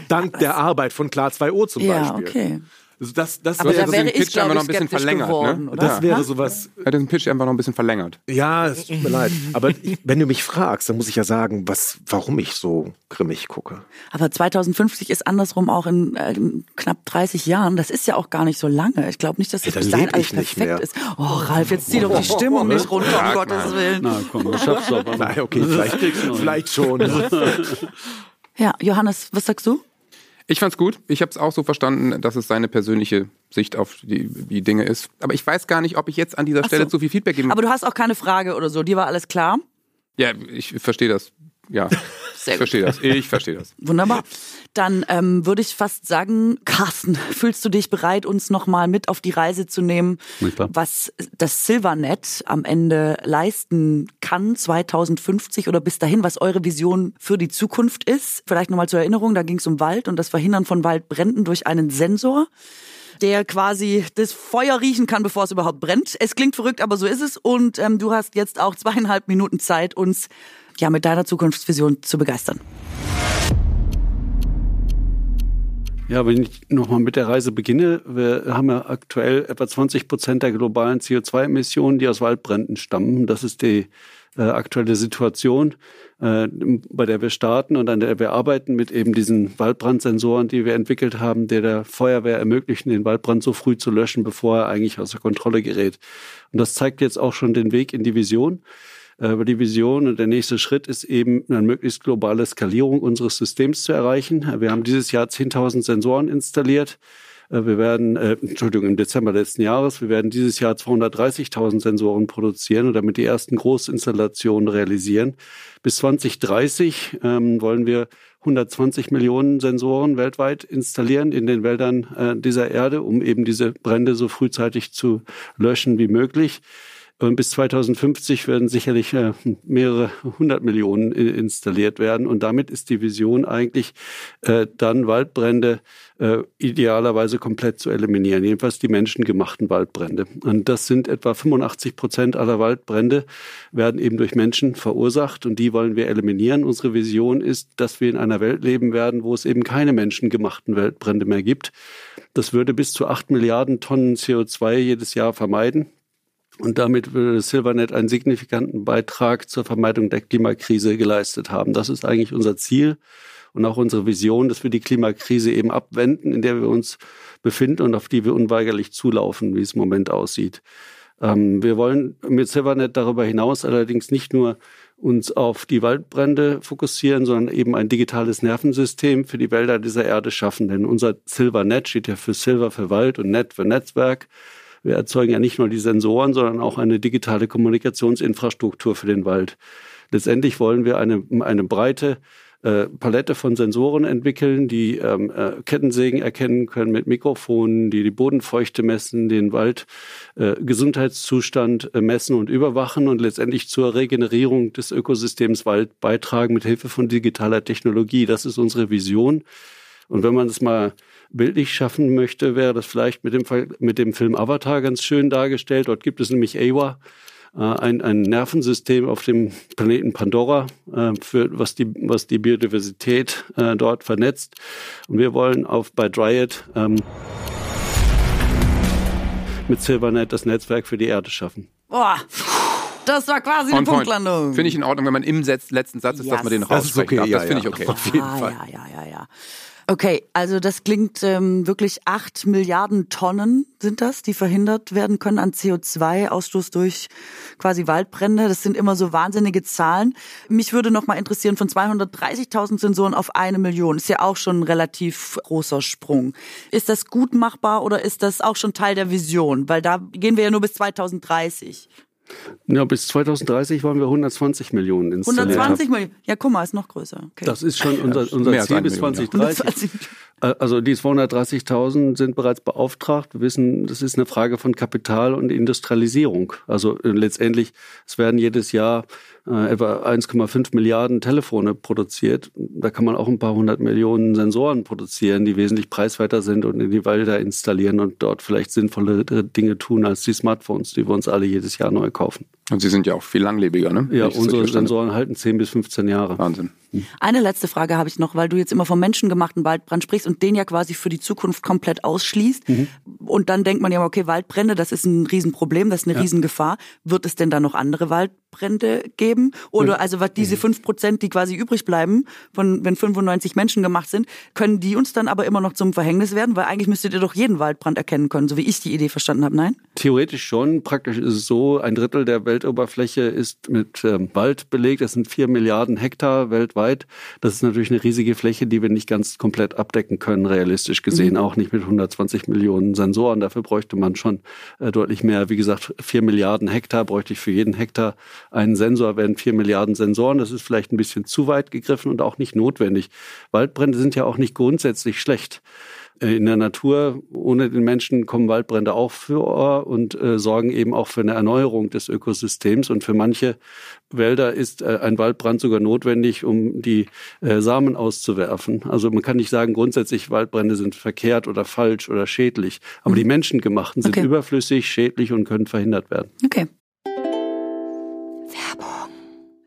Dank der Arbeit von Klar 2O zum Ja, Beispiel. okay. Also das, das Aber ja da so wäre, den wäre ich, Pitch einfach noch ein bisschen verlängert, geworden, ne? das wäre sowas, Er hat den Pitch einfach noch ein bisschen verlängert. ja, es tut mir leid. Aber ich, wenn du mich fragst, dann muss ich ja sagen, was, warum ich so grimmig gucke. Aber 2050 ist andersrum auch in, äh, in knapp 30 Jahren. Das ist ja auch gar nicht so lange. Ich glaube nicht, dass das Ey, dann bis dahin alles perfekt mehr. ist. Oh, Ralf, jetzt zieh doch die Stimmung [laughs] nicht runter, um Gottes Willen. Na komm, schaffst du aber. noch. Nein, okay, vielleicht, vielleicht schon. Ja, Johannes, was sagst du? Ich fand's gut. Ich habe es auch so verstanden, dass es seine persönliche Sicht auf die, die Dinge ist. Aber ich weiß gar nicht, ob ich jetzt an dieser Ach Stelle so. zu viel Feedback geben Aber du hast auch keine Frage oder so. Dir war alles klar? Ja, ich verstehe das. Ja, [laughs] Sehr ich verstehe das. Ich verstehe das. [laughs] Wunderbar. Dann ähm, würde ich fast sagen, Carsten, [laughs] fühlst du dich bereit, uns nochmal mit auf die Reise zu nehmen, klar. was das Silvernet am Ende leisten kann 2050 oder bis dahin, was eure Vision für die Zukunft ist? Vielleicht nochmal zur Erinnerung, da ging es um Wald und das Verhindern von Waldbränden durch einen Sensor der quasi das Feuer riechen kann, bevor es überhaupt brennt. Es klingt verrückt, aber so ist es. Und ähm, du hast jetzt auch zweieinhalb Minuten Zeit, uns ja mit deiner Zukunftsvision zu begeistern. Ja, wenn ich nochmal mit der Reise beginne, wir haben ja aktuell etwa 20 Prozent der globalen CO2-Emissionen, die aus Waldbränden stammen. Das ist die äh, aktuelle Situation, äh, bei der wir starten und an der wir arbeiten mit eben diesen Waldbrandsensoren, die wir entwickelt haben, die der Feuerwehr ermöglichen, den Waldbrand so früh zu löschen, bevor er eigentlich außer Kontrolle gerät. Und das zeigt jetzt auch schon den Weg in die Vision. Aber die Vision und der nächste Schritt ist eben, eine möglichst globale Skalierung unseres Systems zu erreichen. Wir haben dieses Jahr 10.000 Sensoren installiert. Äh, Wir werden, äh, Entschuldigung, im Dezember letzten Jahres, wir werden dieses Jahr 230.000 Sensoren produzieren und damit die ersten Großinstallationen realisieren. Bis 2030 ähm, wollen wir 120 Millionen Sensoren weltweit installieren in den Wäldern äh, dieser Erde, um eben diese Brände so frühzeitig zu löschen wie möglich. Bis 2050 werden sicherlich äh, mehrere hundert Millionen installiert werden. Und damit ist die Vision eigentlich, äh, dann Waldbrände äh, idealerweise komplett zu eliminieren. Jedenfalls die menschengemachten Waldbrände. Und das sind etwa 85 Prozent aller Waldbrände werden eben durch Menschen verursacht. Und die wollen wir eliminieren. Unsere Vision ist, dass wir in einer Welt leben werden, wo es eben keine menschengemachten Waldbrände mehr gibt. Das würde bis zu acht Milliarden Tonnen CO2 jedes Jahr vermeiden. Und damit würde Silvernet einen signifikanten Beitrag zur Vermeidung der Klimakrise geleistet haben. Das ist eigentlich unser Ziel und auch unsere Vision, dass wir die Klimakrise eben abwenden, in der wir uns befinden und auf die wir unweigerlich zulaufen, wie es im Moment aussieht. Ähm, wir wollen mit Silvernet darüber hinaus allerdings nicht nur uns auf die Waldbrände fokussieren, sondern eben ein digitales Nervensystem für die Wälder dieser Erde schaffen. Denn unser Silvernet steht ja für Silver für Wald und Net für Netzwerk. Wir erzeugen ja nicht nur die Sensoren, sondern auch eine digitale Kommunikationsinfrastruktur für den Wald. Letztendlich wollen wir eine, eine breite äh, Palette von Sensoren entwickeln, die ähm, äh, Kettensägen erkennen können mit Mikrofonen, die die Bodenfeuchte messen, den Waldgesundheitszustand äh, äh, messen und überwachen und letztendlich zur Regenerierung des Ökosystems Wald beitragen mit Hilfe von digitaler Technologie. Das ist unsere Vision. Und wenn man es mal bildlich schaffen möchte, wäre das vielleicht mit dem, mit dem Film Avatar ganz schön dargestellt. Dort gibt es nämlich Awa, äh, ein, ein Nervensystem auf dem Planeten Pandora, äh, für, was, die, was die Biodiversität äh, dort vernetzt. Und wir wollen auf bei Dryad ähm, mit Silvernet das Netzwerk für die Erde schaffen. Boah. Das war quasi eine Punktlandung. Finde ich in Ordnung, wenn man im letzten Satz ist, yes. dass man den noch das aussprechen okay. Ja, das finde ja. ich okay. Auf jeden ah, Fall. Ja, ja, ja, ja. Okay, also das klingt ähm, wirklich acht Milliarden Tonnen sind das, die verhindert werden können an CO2-Ausstoß durch quasi Waldbrände. Das sind immer so wahnsinnige Zahlen. Mich würde noch mal interessieren, von 230.000 Sensoren auf eine Million ist ja auch schon ein relativ großer Sprung. Ist das gut machbar oder ist das auch schon Teil der Vision? Weil da gehen wir ja nur bis 2030. Ja, bis 2030 wollen wir 120 Millionen installiert 120 Millionen? Ja, guck mal, ist noch größer. Okay. Das ist schon unser, unser Ziel bis 2030. Äh, also die 230.000 sind bereits beauftragt. Wir wissen, das ist eine Frage von Kapital und Industrialisierung. Also äh, letztendlich, es werden jedes Jahr äh, etwa 1,5 Milliarden Telefone produziert. Da kann man auch ein paar hundert Millionen Sensoren produzieren, die wesentlich preiswerter sind und in die Wälder installieren und dort vielleicht sinnvolle Dinge tun als die Smartphones, die wir uns alle jedes Jahr neu kaufen. Und sie sind ja auch viel langlebiger, ne? Ja, unsere Sensoren halten 10 bis 15 Jahre. Wahnsinn. Eine letzte Frage habe ich noch, weil du jetzt immer vom menschengemachten Waldbrand sprichst und den ja quasi für die Zukunft komplett ausschließt. Mhm. Und dann denkt man ja, okay, Waldbrände, das ist ein Riesenproblem, das ist eine ja. Riesengefahr. Wird es denn da noch andere Waldbrände geben? Oder mhm. also was diese fünf Prozent, die quasi übrig bleiben, von wenn 95 Menschen gemacht sind, können die uns dann aber immer noch zum Verhängnis werden? Weil eigentlich müsstet ihr doch jeden Waldbrand erkennen können, so wie ich die Idee verstanden habe, nein? Theoretisch schon. Praktisch ist es so, ein Drittel der Weltoberfläche ist mit ähm, Wald belegt. Das sind vier Milliarden Hektar weltweit. Das ist natürlich eine riesige Fläche, die wir nicht ganz komplett abdecken können, realistisch gesehen. Mhm. Auch nicht mit 120 Millionen Sensoren. Dafür bräuchte man schon äh, deutlich mehr. Wie gesagt, vier Milliarden Hektar bräuchte ich für jeden Hektar einen Sensor, wären vier Milliarden Sensoren. Das ist vielleicht ein bisschen zu weit gegriffen und auch nicht notwendig. Waldbrände sind ja auch nicht grundsätzlich schlecht. Äh, in der Natur, ohne den Menschen kommen Waldbrände auch vor und äh, sorgen eben auch für eine Erneuerung des Ökosystems. Und für manche Wälder ist äh, ein Waldbrand sogar notwendig, um die äh, Samen auszuwerfen. Also man kann nicht sagen, grundsätzlich Waldbrände sind verkehrt oder falsch oder schädlich. Aber mhm. die menschengemachten sind okay. überflüssig, schädlich und können verhindert werden. Okay.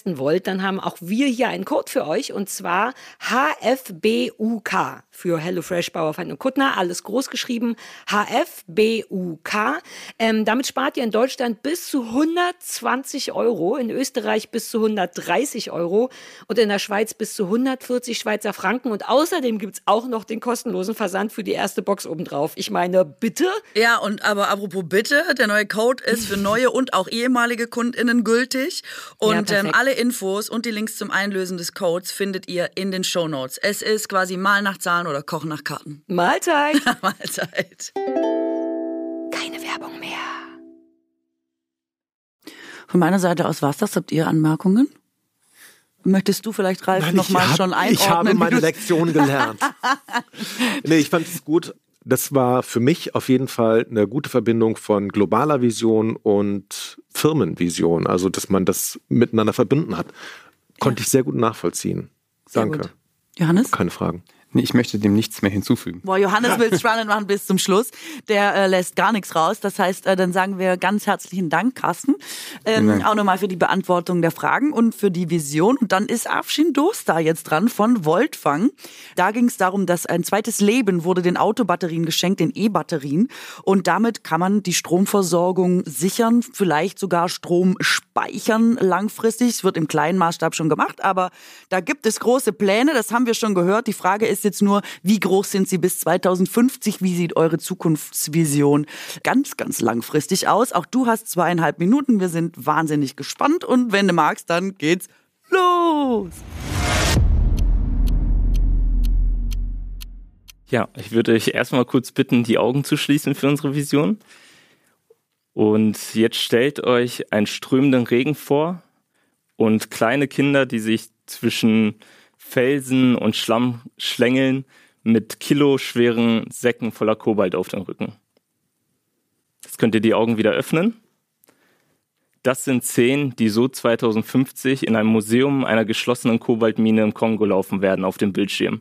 testen wollt, dann haben auch wir hier einen Code für euch und zwar HFBUK für HelloFresh, Bauerfeind und Kuttner. Alles groß geschrieben. HFBUK. Ähm, damit spart ihr in Deutschland bis zu 120 Euro, in Österreich bis zu 130 Euro und in der Schweiz bis zu 140 Schweizer Franken. Und außerdem gibt's auch noch den kostenlosen Versand für die erste Box obendrauf. Ich meine, bitte? Ja, und aber apropos bitte, der neue Code ist für neue und auch ehemalige KundInnen gültig. Und ähm, perfekt. alle Infos und die Links zum Einlösen des Codes findet ihr in den Shownotes. Es ist quasi mal nach Zahlen oder Kochen nach Karten. [laughs] Mahlzeit. [laughs] Mahlzeit. Keine Werbung mehr. Von meiner Seite aus war's das. Habt ihr Anmerkungen? Möchtest du vielleicht, Ralf, nochmal schon einordnen? Ich habe meine Lektion gelernt. [laughs] nee, ich fand es gut. Das war für mich auf jeden Fall eine gute Verbindung von globaler Vision und Firmenvision. Also, dass man das miteinander verbunden hat. Konnte ich sehr gut nachvollziehen. Sehr Danke. gut. Johannes? Keine Fragen. Nee, ich möchte dem nichts mehr hinzufügen. Boah, Johannes will spannend machen bis zum Schluss. Der äh, lässt gar nichts raus. Das heißt, äh, dann sagen wir ganz herzlichen Dank, Carsten. Ähm, Dank. auch nochmal für die Beantwortung der Fragen und für die Vision. Und dann ist Afshin Dostar jetzt dran von Voltfang. Da ging es darum, dass ein zweites Leben wurde den Autobatterien geschenkt, den E-Batterien. Und damit kann man die Stromversorgung sichern, vielleicht sogar Strom speichern langfristig. Es wird im kleinen Maßstab schon gemacht, aber da gibt es große Pläne. Das haben wir schon gehört. Die Frage ist jetzt nur, wie groß sind sie bis 2050? Wie sieht eure Zukunftsvision ganz, ganz langfristig aus? Auch du hast zweieinhalb Minuten. Wir sind wahnsinnig gespannt und wenn du magst, dann geht's los. Ja, ich würde euch erstmal kurz bitten, die Augen zu schließen für unsere Vision. Und jetzt stellt euch einen strömenden Regen vor und kleine Kinder, die sich zwischen Felsen und Schlamm schlängeln mit kiloschweren Säcken voller Kobalt auf den Rücken. Jetzt könnt ihr die Augen wieder öffnen. Das sind Szenen, die so 2050 in einem Museum einer geschlossenen Kobaltmine im Kongo laufen werden auf dem Bildschirm.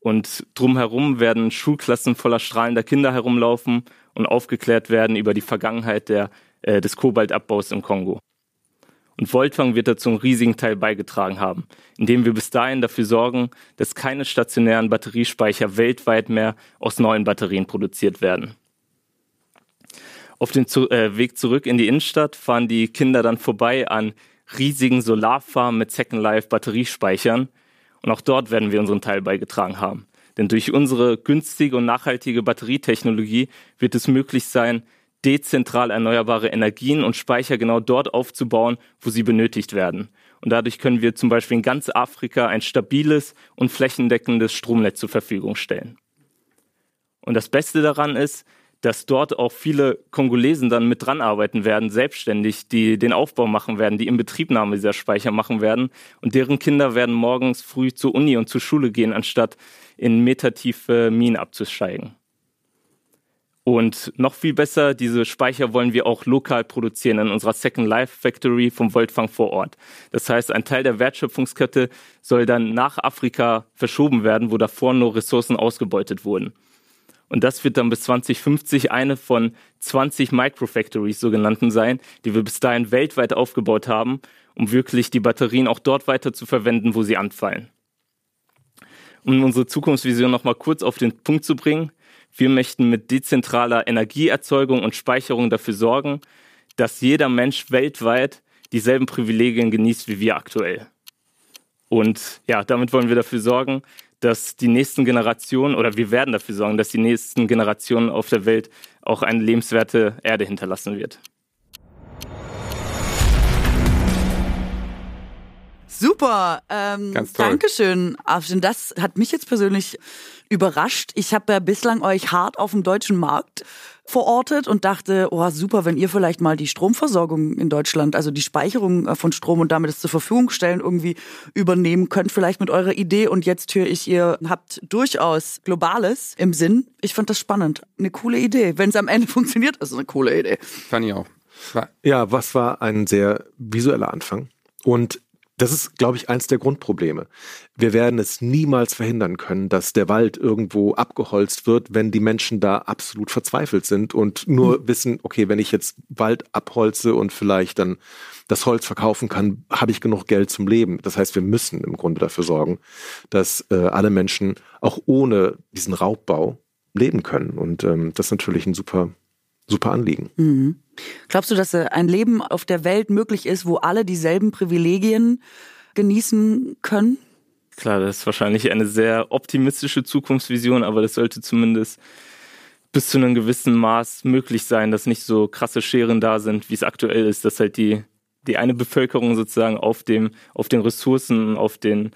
Und drumherum werden Schulklassen voller strahlender Kinder herumlaufen und aufgeklärt werden über die Vergangenheit der, äh, des Kobaltabbaus im Kongo. Und Voltfang wird dazu einen riesigen Teil beigetragen haben, indem wir bis dahin dafür sorgen, dass keine stationären Batteriespeicher weltweit mehr aus neuen Batterien produziert werden. Auf dem zu äh, Weg zurück in die Innenstadt fahren die Kinder dann vorbei an riesigen Solarfarmen mit Second Life Batteriespeichern. Und auch dort werden wir unseren Teil beigetragen haben. Denn durch unsere günstige und nachhaltige Batterietechnologie wird es möglich sein, dezentral erneuerbare Energien und Speicher genau dort aufzubauen, wo sie benötigt werden. Und dadurch können wir zum Beispiel in ganz Afrika ein stabiles und flächendeckendes Stromnetz zur Verfügung stellen. Und das Beste daran ist, dass dort auch viele Kongolesen dann mit dran arbeiten werden, selbstständig, die den Aufbau machen werden, die Inbetriebnahme dieser Speicher machen werden. Und deren Kinder werden morgens früh zur Uni und zur Schule gehen, anstatt in metertiefe Minen abzusteigen. Und noch viel besser, diese Speicher wollen wir auch lokal produzieren in unserer Second Life Factory vom Voltfang vor Ort. Das heißt, ein Teil der Wertschöpfungskette soll dann nach Afrika verschoben werden, wo davor nur Ressourcen ausgebeutet wurden. Und das wird dann bis 2050 eine von 20 Microfactories sogenannten sein, die wir bis dahin weltweit aufgebaut haben, um wirklich die Batterien auch dort weiter zu verwenden, wo sie anfallen. Um unsere Zukunftsvision nochmal kurz auf den Punkt zu bringen. Wir möchten mit dezentraler Energieerzeugung und Speicherung dafür sorgen, dass jeder Mensch weltweit dieselben Privilegien genießt wie wir aktuell. Und ja, damit wollen wir dafür sorgen, dass die nächsten Generationen oder wir werden dafür sorgen, dass die nächsten Generationen auf der Welt auch eine lebenswerte Erde hinterlassen wird. Super. Ähm, Ganz toll. Dankeschön, Afshin. Das hat mich jetzt persönlich überrascht. Ich habe ja bislang euch hart auf dem deutschen Markt verortet und dachte, oh super, wenn ihr vielleicht mal die Stromversorgung in Deutschland, also die Speicherung äh, von Strom und damit es zur Verfügung stellen, irgendwie übernehmen könnt, vielleicht mit eurer Idee. Und jetzt höre ich, ihr habt durchaus Globales im Sinn. Ich fand das spannend. Eine coole Idee. Wenn es am Ende [laughs] funktioniert, ist es eine coole Idee. Fand ich auch. Ja, was war ein sehr visueller Anfang? Und das ist, glaube ich, eins der Grundprobleme. Wir werden es niemals verhindern können, dass der Wald irgendwo abgeholzt wird, wenn die Menschen da absolut verzweifelt sind und nur wissen, okay, wenn ich jetzt Wald abholze und vielleicht dann das Holz verkaufen kann, habe ich genug Geld zum Leben. Das heißt, wir müssen im Grunde dafür sorgen, dass äh, alle Menschen auch ohne diesen Raubbau leben können. Und ähm, das ist natürlich ein super, super Anliegen. Glaubst du, dass äh, ein Leben auf der Welt möglich ist, wo alle dieselben Privilegien genießen können? Klar, das ist wahrscheinlich eine sehr optimistische Zukunftsvision, aber das sollte zumindest bis zu einem gewissen Maß möglich sein, dass nicht so krasse Scheren da sind, wie es aktuell ist, dass halt die, die eine Bevölkerung sozusagen auf dem, auf den Ressourcen, auf den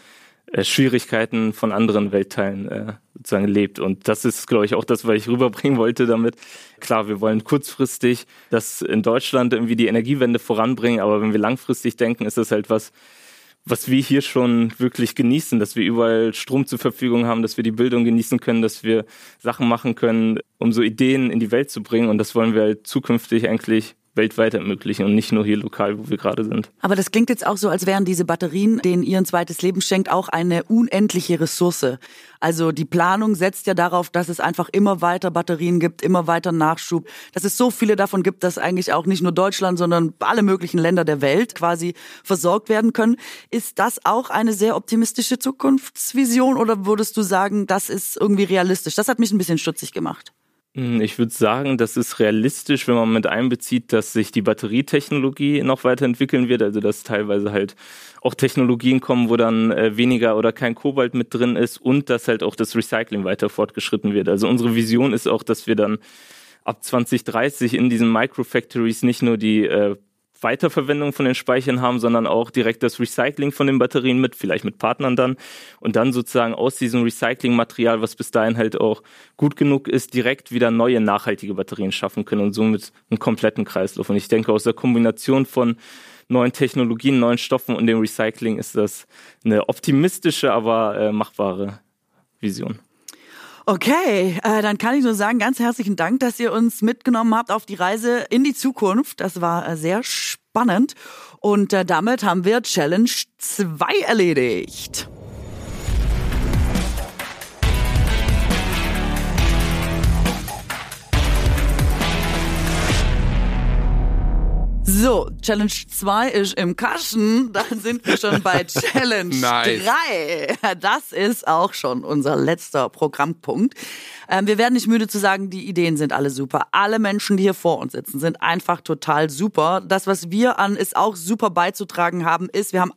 äh, Schwierigkeiten von anderen Weltteilen äh, sozusagen lebt. Und das ist, glaube ich, auch das, was ich rüberbringen wollte damit. Klar, wir wollen kurzfristig das in Deutschland irgendwie die Energiewende voranbringen, aber wenn wir langfristig denken, ist das halt was, was wir hier schon wirklich genießen, dass wir überall Strom zur Verfügung haben, dass wir die Bildung genießen können, dass wir Sachen machen können, um so Ideen in die Welt zu bringen. Und das wollen wir halt zukünftig eigentlich weltweit ermöglichen und nicht nur hier lokal, wo wir gerade sind. Aber das klingt jetzt auch so, als wären diese Batterien, denen ihr ein zweites Leben schenkt, auch eine unendliche Ressource. Also die Planung setzt ja darauf, dass es einfach immer weiter Batterien gibt, immer weiter Nachschub, dass es so viele davon gibt, dass eigentlich auch nicht nur Deutschland, sondern alle möglichen Länder der Welt quasi versorgt werden können. Ist das auch eine sehr optimistische Zukunftsvision oder würdest du sagen, das ist irgendwie realistisch? Das hat mich ein bisschen stutzig gemacht. Hm, Ich würde sagen, das ist realistisch, wenn man mit einbezieht, dass sich die Batterietechnologie noch weiterentwickeln wird, also dass teilweise halt auch Technologien kommen, wo dann äh, weniger oder kein Kobalt mit drin ist und dass halt auch das Recycling weiter fortgeschritten wird. Also unsere Vision ist auch, dass wir dann ab 2030 in diesen Microfactories nicht nur die äh, Weiterverwendung von den Speichern haben, sondern auch direkt das Recycling von den Batterien mit, vielleicht mit Partnern dann. Und dann sozusagen aus diesem Recyclingmaterial, was bis dahin halt auch gut genug ist, direkt wieder neue nachhaltige Batterien schaffen können und somit einen kompletten Kreislauf. Und ich denke, aus der Kombination von neuen Technologien, neuen Stoffen und dem Recycling ist das eine optimistische, aber äh, machbare Vision. Okay, äh, dann kann ich nur sagen, ganz herzlichen Dank, dass ihr uns mitgenommen habt auf die Reise in die Zukunft. Das war äh, sehr spannend. Und äh, damit haben wir Challenge 2 erledigt. So, Challenge 2 ist im Kasten. Dann sind wir schon bei [laughs] Challenge Nice. 3. Das ist auch schon unser letzter Programmpunkt. Ähm, wir werden nicht müde zu sagen, die Ideen sind alle super. Alle Menschen, die hier vor uns sitzen, sind einfach total super. Das, was wir an ist auch super beizutragen haben, ist, wir haben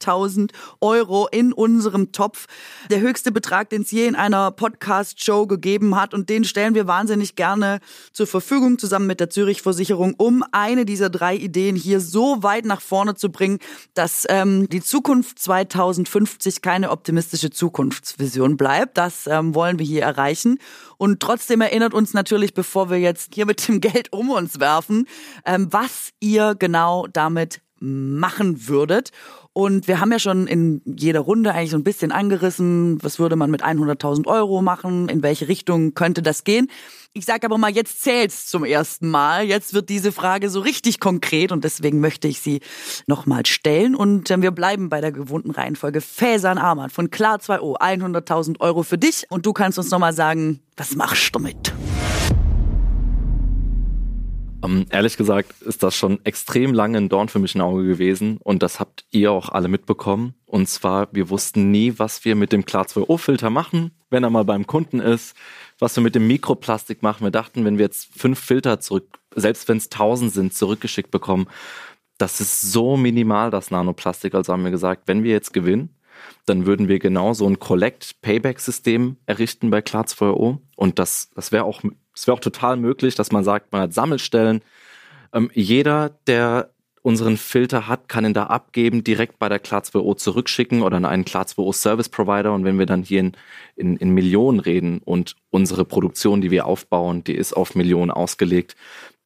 100.000 Euro in unserem Topf. Der höchste Betrag, den es je in einer Podcast-Show gegeben hat. Und den stellen wir wahnsinnig gerne zur Verfügung, zusammen mit der Zürich-Versicherung, um eine dieser drei Ideen hier so weit nach vorne zu bringen, dass ähm, die Zukunft 2050 keine optimistische Zukunftsvision bleibt. Das ähm, wollen wir hier erreichen. Und trotzdem erinnert uns natürlich, bevor wir jetzt hier mit dem Geld um uns werfen, ähm, was ihr genau damit machen würdet. Und wir haben ja schon in jeder Runde eigentlich so ein bisschen angerissen, was würde man mit 100.000 Euro machen, in welche Richtung könnte das gehen. Ich sage aber mal, jetzt zählt's zum ersten Mal. Jetzt wird diese Frage so richtig konkret und deswegen möchte ich sie nochmal stellen. Und äh, wir bleiben bei der gewohnten Reihenfolge. Fäsan Arman von Klar 2O, 100.000 Euro für dich. Und du kannst uns nochmal sagen, was machst du damit? Ähm, ehrlich gesagt ist das schon extrem lange ein Dorn für mich ein Auge gewesen und das habt ihr auch alle mitbekommen. Und zwar, wir wussten nie, was wir mit dem Klar 2O-Filter machen, wenn er mal beim Kunden ist, was wir mit dem Mikroplastik machen. Wir dachten, wenn wir jetzt fünf Filter zurück, selbst wenn es tausend sind, zurückgeschickt bekommen, das ist so minimal, das Nanoplastik. Also haben wir gesagt, wenn wir jetzt gewinnen, dann würden wir genau so ein Collect-Payback-System errichten bei Klar 2O. Und das, das wäre auch, das wäre auch total möglich, dass man sagt, man hat Sammelstellen. Ähm, jeder, der unseren Filter hat, kann ihn da abgeben, direkt bei der Klar2O zurückschicken oder an einen Klar2O Service Provider. Und wenn wir dann hier in, in, in Millionen reden und unsere Produktion, die wir aufbauen, die ist auf Millionen ausgelegt,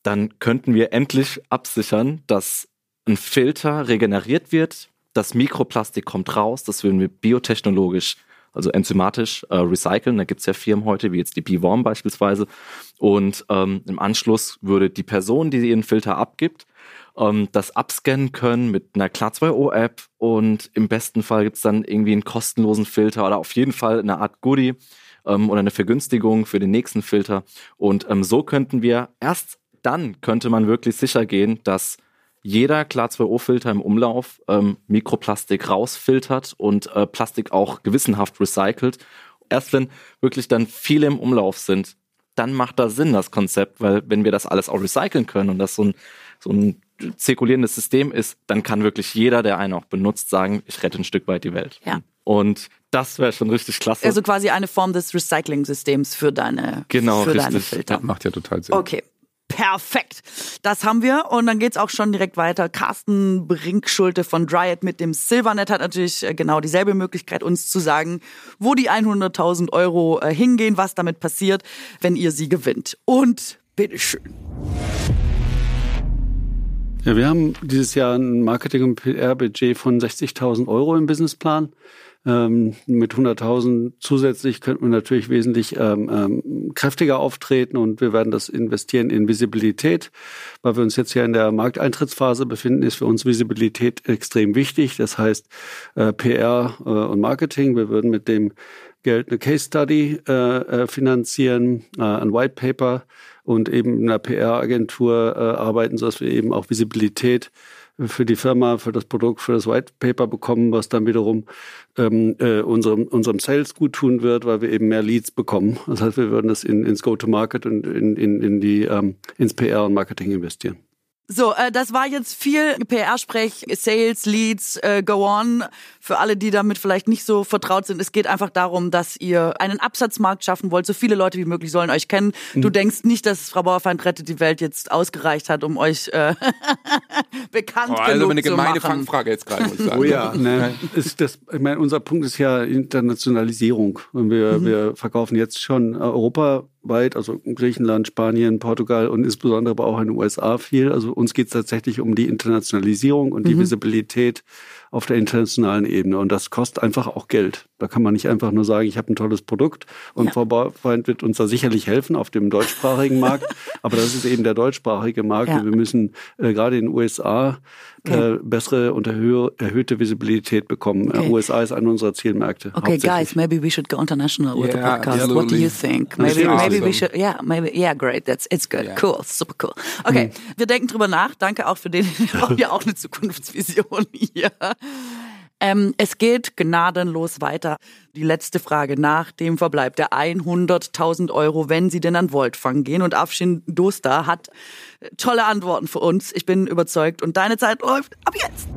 dann könnten wir endlich absichern, dass ein Filter regeneriert wird, das Mikroplastik kommt raus, das würden wir biotechnologisch, also enzymatisch äh, recyceln. Da gibt's ja Firmen heute, wie jetzt die B-Worm beispielsweise. Und ähm, im Anschluss würde die Person, die ihren Filter abgibt, ähm, das abscannen können mit einer Klar2O-App und im besten Fall gibt's dann irgendwie einen kostenlosen Filter oder auf jeden Fall eine Art Goodie ähm, oder eine Vergünstigung für den nächsten Filter. Und ähm, so könnten wir erst dann könnte man wirklich sicher gehen, dass jeder Klar2O-Filter im Umlauf ähm, Mikroplastik rausfiltert und äh, Plastik auch gewissenhaft recycelt. Erst wenn wirklich dann viele im Umlauf sind, dann macht das Sinn, das Konzept, weil wenn wir das alles auch recyceln können und das so ein, so ein zirkulierendes System ist, dann kann wirklich jeder, der einen auch benutzt, sagen, ich rette ein Stück weit die Welt. Ja. Und das wäre schon richtig klasse. Also quasi eine Form des Recycling-Systems für deine, genau, für richtig. deine Filter. Macht ja total Sinn. Okay. Perfekt. Das haben wir. Und dann geht's auch schon direkt weiter. Carsten Brinkschulte von Dryad mit dem Silvernet hat natürlich äh, genau dieselbe Möglichkeit, uns zu sagen, wo die 100.000 Euro äh, hingehen, was damit passiert, wenn ihr sie gewinnt. Und bitteschön. Ja, wir haben dieses Jahr ein Marketing- und PR-Budget von 60.000 Euro im Businessplan. Ähm, mit 100.000 zusätzlich könnten wir natürlich wesentlich ähm, ähm, kräftiger auftreten und wir werden das investieren in Visibilität. Weil wir uns jetzt hier in der Markteintrittsphase befinden, ist für uns Visibilität extrem wichtig. Das heißt äh, PR äh, und Marketing. Wir würden mit dem Geld eine Case Study äh, äh finanzieren, äh, ein White Paper und eben in einer PR-Agentur äh, arbeiten, sodass wir eben auch Visibilität für die Firma, für das Produkt, für das White Paper bekommen, was dann wiederum ähm, äh, unserem, unserem Sales gut tun wird, weil wir eben mehr Leads bekommen. Das heißt, wir würden das in, ins Go-to-Market und in, in, in die, ähm, ins PR und Marketing investieren. So, äh, das war jetzt viel PR-Sprech, Sales, Leads, äh, Go On. Für alle, die damit vielleicht nicht so vertraut sind, es geht einfach darum, dass ihr einen Absatzmarkt schaffen wollt. So viele Leute wie möglich sollen euch kennen. Du denkst nicht, dass Frau Bauerfeind rettet die Welt jetzt ausgereicht hat, um euch äh, [laughs] bekannt Oh, genug also eine zu gemeine machen. Fangfrage jetzt gerade, muss ich sagen. Oh ja, ne, ist das, ich meine, unser Punkt ist ja Internationalisierung. Und wir, wir verkaufen jetzt schon europaweit, also Griechenland, Spanien, Portugal und insbesondere aber auch in den USA viel. Also uns geht es tatsächlich um die Internationalisierung und die Visibilität auf der internationalen Ebene. Und das kostet einfach auch Geld. Da kann man nicht einfach nur sagen, ich habe ein tolles Produkt und Ja. Frau Bauerfeind wird uns da sicherlich helfen auf dem deutschsprachigen Markt. [laughs] Aber das ist eben der deutschsprachige Markt Ja. und wir müssen äh, gerade in den USA Okay. äh, bessere und erhöhte Visibilität bekommen. Okay. Äh, USA ist einer unserer Zielmärkte. Okay, guys, maybe we should go international with the Yeah, podcast. What do absolutely. you think? Maybe, maybe we should. Yeah, maybe. Yeah, great. That's it's good. Yeah. Cool, super cool. Okay, wir denken drüber nach. Danke auch für den. [laughs] Wir brauchen ja auch eine Zukunftsvision hier. Ähm, es geht gnadenlos weiter. Die letzte Frage nach dem Verbleib der 100.000 Euro, wenn Sie denn an Voltfang gehen. Und Afshin Dostar hat äh, tolle Antworten für uns. Ich bin überzeugt. Und deine Zeit läuft ab jetzt.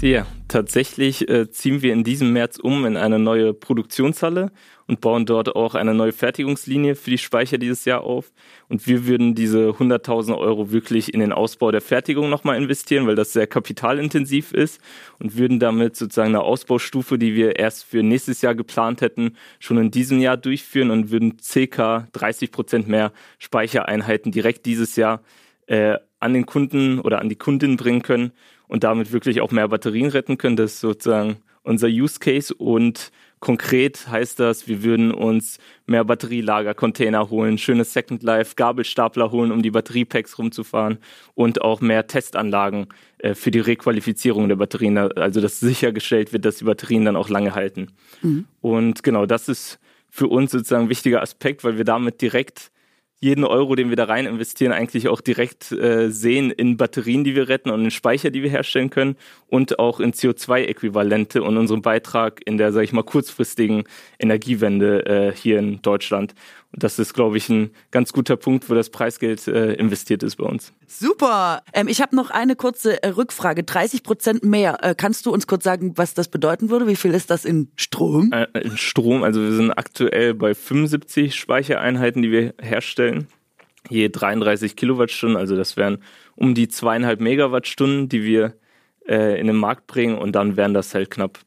Ja, tatsächlich äh, ziehen wir in diesem März um in eine neue Produktionshalle und bauen dort auch eine neue Fertigungslinie für die Speicher dieses Jahr auf. Und wir würden diese 100.000 Euro wirklich in den Ausbau der Fertigung nochmal investieren, weil das sehr kapitalintensiv ist und würden damit sozusagen eine Ausbaustufe, die wir erst für nächstes Jahr geplant hätten, schon in diesem Jahr durchführen und würden circa 30 Prozent mehr Speichereinheiten direkt dieses Jahr äh, an den Kunden oder an die Kundin bringen können und damit wirklich auch mehr Batterien retten können. Das ist sozusagen unser Use Case und konkret heißt das, wir würden uns mehr Batterielagercontainer holen, schönes Second Life, Gabelstapler holen, um die Batteriepacks rumzufahren und auch mehr Testanlagen äh, für die Requalifizierung der Batterien, also dass sichergestellt wird, dass die Batterien dann auch lange halten. Und genau, das ist für uns sozusagen ein wichtiger Aspekt, weil wir damit direkt jeden Euro, den wir da rein investieren, eigentlich auch direkt äh, sehen in Batterien, die wir retten und in Speicher, die wir herstellen können und auch in CO2-Äquivalente und unseren Beitrag in der, sage ich mal, kurzfristigen Energiewende äh, hier in Deutschland. Das ist, glaube ich, ein ganz guter Punkt, wo das Preisgeld äh, investiert ist bei uns. Super. Ähm, ich habe noch eine kurze äh, Rückfrage. 30 Prozent mehr. Äh, kannst du uns kurz sagen, was das bedeuten würde? Wie viel ist das in Strom? Äh, in Strom, also wir sind aktuell bei 75 Speichereinheiten, die wir herstellen. je 33 Kilowattstunden. Also das wären um die zweieinhalb Megawattstunden, die wir äh, in den Markt bringen. Und dann wären das halt knapp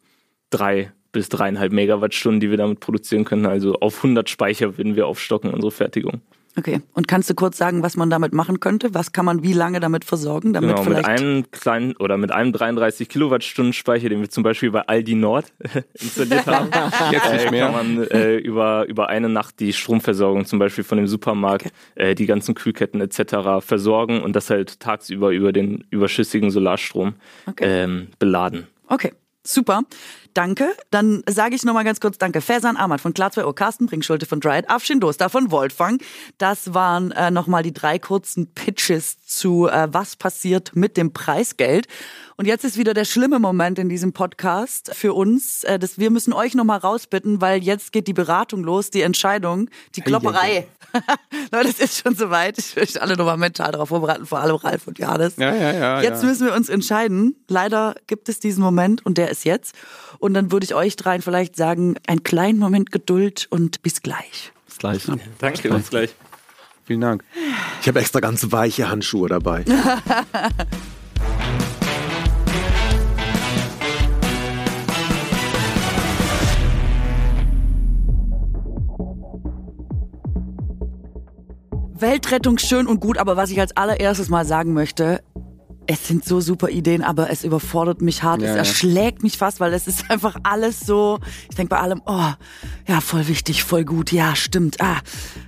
drei bis dreieinhalb Megawattstunden, die wir damit produzieren können. Also auf 100 Speicher würden wir aufstocken, unsere Fertigung. Okay. Und kannst du kurz sagen, was man damit machen könnte? Was kann man wie lange damit versorgen? Damit genau, mit vielleicht einem kleinen oder mit einem 33 Kilowattstunden Speicher, den wir zum Beispiel bei Aldi Nord [laughs] installiert haben, [laughs] Jetzt nicht äh, mehr. kann man äh, über, über eine Nacht die Stromversorgung zum Beispiel von dem Supermarkt, äh, die ganzen Kühlketten etc. versorgen und das halt tagsüber über den überschüssigen Solarstrom Okay. ähm, beladen. Okay, super. Danke. Dann sage ich nochmal ganz kurz Danke. Fersan Ahmad von Klar 2 Uhr, Carsten Brinkschulte von Dryad, Afshin Doster von Voltfang. Das waren äh, nochmal die drei kurzen Pitches zu äh, was passiert mit dem Preisgeld. Und jetzt ist wieder der schlimme Moment in diesem Podcast für uns. Äh, dass wir müssen euch nochmal rausbitten, weil jetzt geht die Beratung los, die Entscheidung, die Klopperei. [laughs] Leute, es ist schon soweit. Ich will euch alle nochmal mental darauf vorbereiten, vor allem Ralf und Johannes. Ja, ja, ja. Jetzt ja. müssen wir uns entscheiden. Leider gibt es diesen Moment und der ist jetzt. Und dann würde ich euch dreien vielleicht sagen, einen kleinen Moment Geduld und bis gleich. Das gleiche. Danke, bis gleich. Vielen Dank. Ich habe extra ganz weiche Handschuhe dabei. [laughs] Weltrettung schön und gut, aber was ich als allererstes mal sagen möchte, es sind so super Ideen, aber es überfordert mich hart. Ja, es ja. erschlägt mich fast, weil es ist [laughs] einfach alles so. Ich denke bei allem, oh, ja, voll wichtig, voll gut, ja, stimmt. Ah,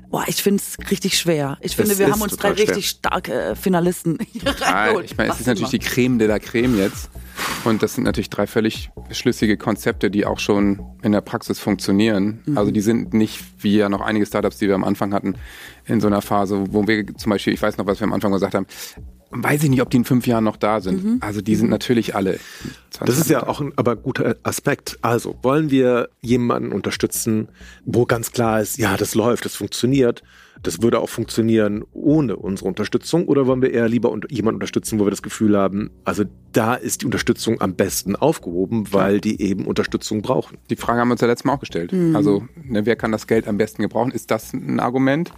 boah, ich finde es richtig schwer. Ich finde, Es wir haben uns drei schwer. richtig starke äh, Finalisten [laughs] hier reingeholt. ich meine, es ist natürlich die. Creme de la Creme jetzt. Und das sind natürlich drei völlig schlüssige Konzepte, die auch schon in der Praxis funktionieren. Mhm. Also die sind nicht wie ja noch einige Startups, die wir am Anfang hatten, in so einer Phase, wo wir zum Beispiel, ich weiß noch, was wir am Anfang gesagt haben, weiß ich nicht, ob die in fünf Jahren noch da sind. Mhm. Also die sind natürlich alle. Das ist ja auch ein aber guter Aspekt. Also, wollen wir jemanden unterstützen, wo ganz klar ist, ja, das läuft, das funktioniert, das würde auch funktionieren ohne unsere Unterstützung? Oder wollen wir eher lieber un jemanden unterstützen, wo wir das Gefühl haben, also da ist die Unterstützung am besten aufgehoben, weil die eben Unterstützung brauchen? Die Frage haben wir uns ja letztes Mal auch gestellt. Also, ne, wer kann das Geld am besten gebrauchen? Ist das ein Argument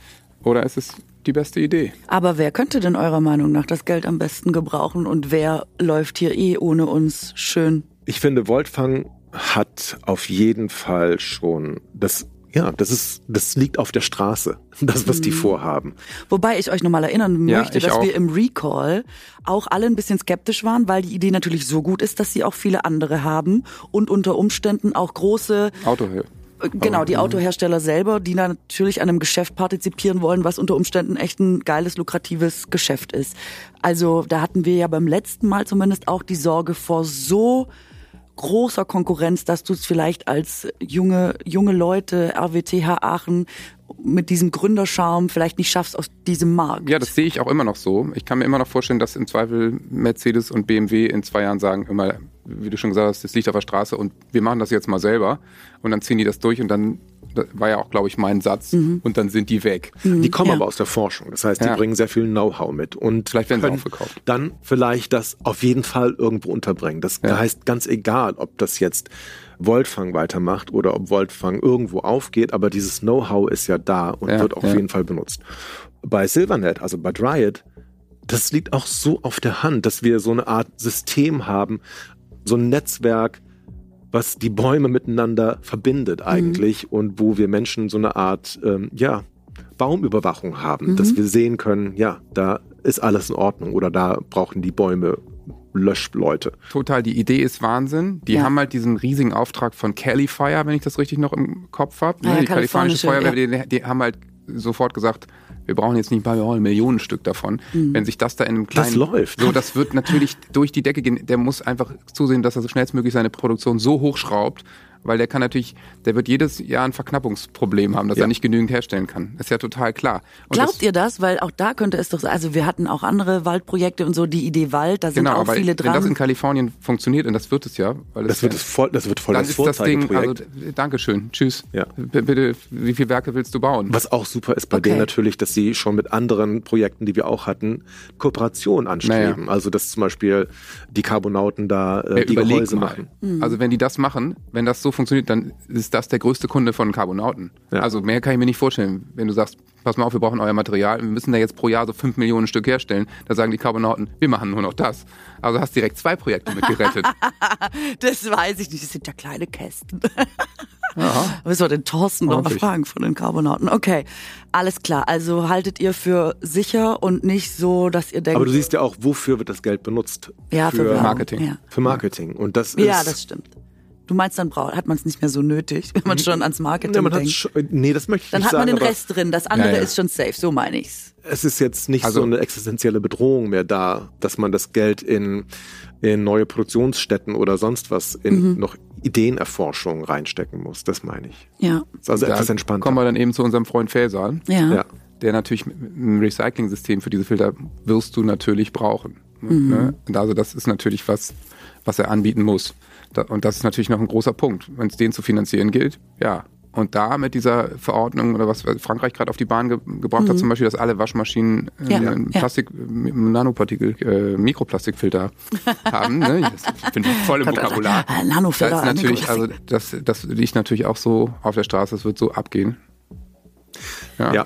oder ist es die beste Idee? Aber wer könnte denn eurer Meinung nach das Geld am besten gebrauchen und wer läuft hier eh ohne uns schön? Ich finde, Voltfang hat auf jeden Fall schon das, ja, das ist, das liegt auf der Straße, [laughs] das, was die vorhaben. Wobei ich euch nochmal erinnern Ja, möchte, dass auch. wir im Recall auch alle ein bisschen skeptisch waren, weil die Idee natürlich so gut ist, dass sie auch viele andere haben und unter Umständen auch große Autohöhe. Genau, die Autohersteller selber, die natürlich an einem Geschäft partizipieren wollen, was unter Umständen echt ein geiles, lukratives Geschäft ist. Also da hatten wir ja beim letzten Mal zumindest auch die Sorge vor so großer Konkurrenz, dass du es vielleicht als junge, junge Leute, RWTH Aachen, mit diesem Gründerscharme vielleicht nicht schaffst aus diesem Markt. Ja, das sehe ich auch immer noch so. Ich kann mir immer noch vorstellen, dass im Zweifel Mercedes und BMW in zwei Jahren sagen, immer, wie du schon gesagt hast, das liegt auf der Straße und wir machen das jetzt mal selber. Und dann ziehen die das durch und dann, das war ja auch, glaube ich, mein Satz, und dann sind die weg. Die kommen Ja. aber aus der Forschung. Das heißt, die Ja. bringen sehr viel Know-how mit und Vielleicht werden sie aufgekauft. dann vielleicht das auf jeden Fall irgendwo unterbringen. Das Ja. heißt ganz egal, ob das jetzt Voltfang weitermacht oder ob Voltfang irgendwo aufgeht, aber dieses Know-how ist ja da und Ja, wird auf ja. jeden Fall benutzt. Bei Silvernet, also bei Dryad, das liegt auch so auf der Hand, dass wir so eine Art System haben, so ein Netzwerk, was die Bäume miteinander verbindet eigentlich und wo wir Menschen so eine Art, ähm, ja, Baumüberwachung haben, dass wir sehen können, ja, da ist alles in Ordnung oder da brauchen die Bäume Löschleute. Total, die Idee ist Wahnsinn. Die Ja. haben halt diesen riesigen Auftrag von Cali Fire, wenn ich das richtig noch im Kopf habe. Ah ja, die kalifornische Feuerwehr, die, die haben halt sofort gesagt, wir brauchen jetzt nicht ein paar, wir brauchen Millionen Stück davon. Wenn sich das da in einem kleinen... läuft. So, das wird natürlich durch die Decke gehen. Der muss einfach zusehen, dass er so schnellstmöglich seine Produktion so hochschraubt, weil der kann natürlich, der wird jedes Jahr ein Verknappungsproblem haben, dass Ja. er nicht genügend herstellen kann. Ist ja total klar. Und Glaubt das, ihr das? Weil auch da könnte es doch, sein- also wir hatten auch andere Waldprojekte und so, die Idee Wald, da sind Genau, auch aber viele wenn das in dran. Kalifornien funktioniert, und das wird es ja, weil Das es wird, ja- es voll, das wird voll dann das ist das Ding, also Vorzeigeprojekt. Dankeschön, tschüss. Ja. Bitte, wie viele Werke willst du bauen? Was auch super ist bei Okay. denen natürlich, dass sie schon mit anderen Projekten, die wir auch hatten, Kooperation anstreben. Also dass zum Beispiel die Carbonauten da äh, Ja, die Gehäuse mal. machen. Also wenn die das machen, wenn das so funktioniert, dann ist das der größte Kunde von Carbonauten. Ja. Also mehr kann ich mir nicht vorstellen. Wenn du sagst, pass mal auf, wir brauchen euer Material, wir müssen da jetzt pro Jahr so fünf Millionen Stück herstellen. Da sagen die Carbonauten, wir machen nur noch das. Also hast direkt zwei Projekte mitgerettet. [laughs] Das weiß ich nicht. Das sind ja kleine Kästen. Ja. [laughs] Müssen wir den Thorsten noch mal Ordentlich. fragen von den Carbonauten. Okay, alles klar. Also haltet ihr für sicher und nicht so, dass ihr denkt. Aber du siehst ja auch, wofür wird das Geld benutzt? ja, für, für. Marketing. Ja. Für Marketing. Und das ist. ja, das stimmt. Du meinst, dann braucht, hat man es nicht mehr so nötig, wenn man schon ans Marketing Ja, denkt. schon, nee, das möchte ich Dann nicht hat man sagen, den Rest drin. Das andere Ja, ja. ist schon safe. So meine ich's. es ist jetzt nicht Also- so eine existenzielle Bedrohung mehr da, dass man das Geld in, in neue Produktionsstätten oder sonst was in Mhm. noch Ideenerforschung reinstecken muss. Das meine ich. Ja. Das ist also Da etwas entspannter. kommen wir dann eben zu unserem Freund Faisal, Ja. ja. der natürlich einem Recycling-System für diese Filter wirst du natürlich brauchen. Mhm. Ne? Und Also das ist natürlich was, was er anbieten muss. Und das ist natürlich noch ein großer Punkt. Wenn es den zu finanzieren gilt, ja. Und da mit dieser Verordnung oder was Frankreich gerade auf die Bahn ge gebracht hat, zum Beispiel, dass alle Waschmaschinen äh, Ja, einen ja. Plastik, äh, Nanopartikel, äh, Mikroplastikfilter [laughs] haben. Ne? Das finde ich voll im Vokabular. Ah, Nanofilter, Das ist natürlich, also das, das liegt natürlich auch so auf der Straße, das wird so abgehen. Ja.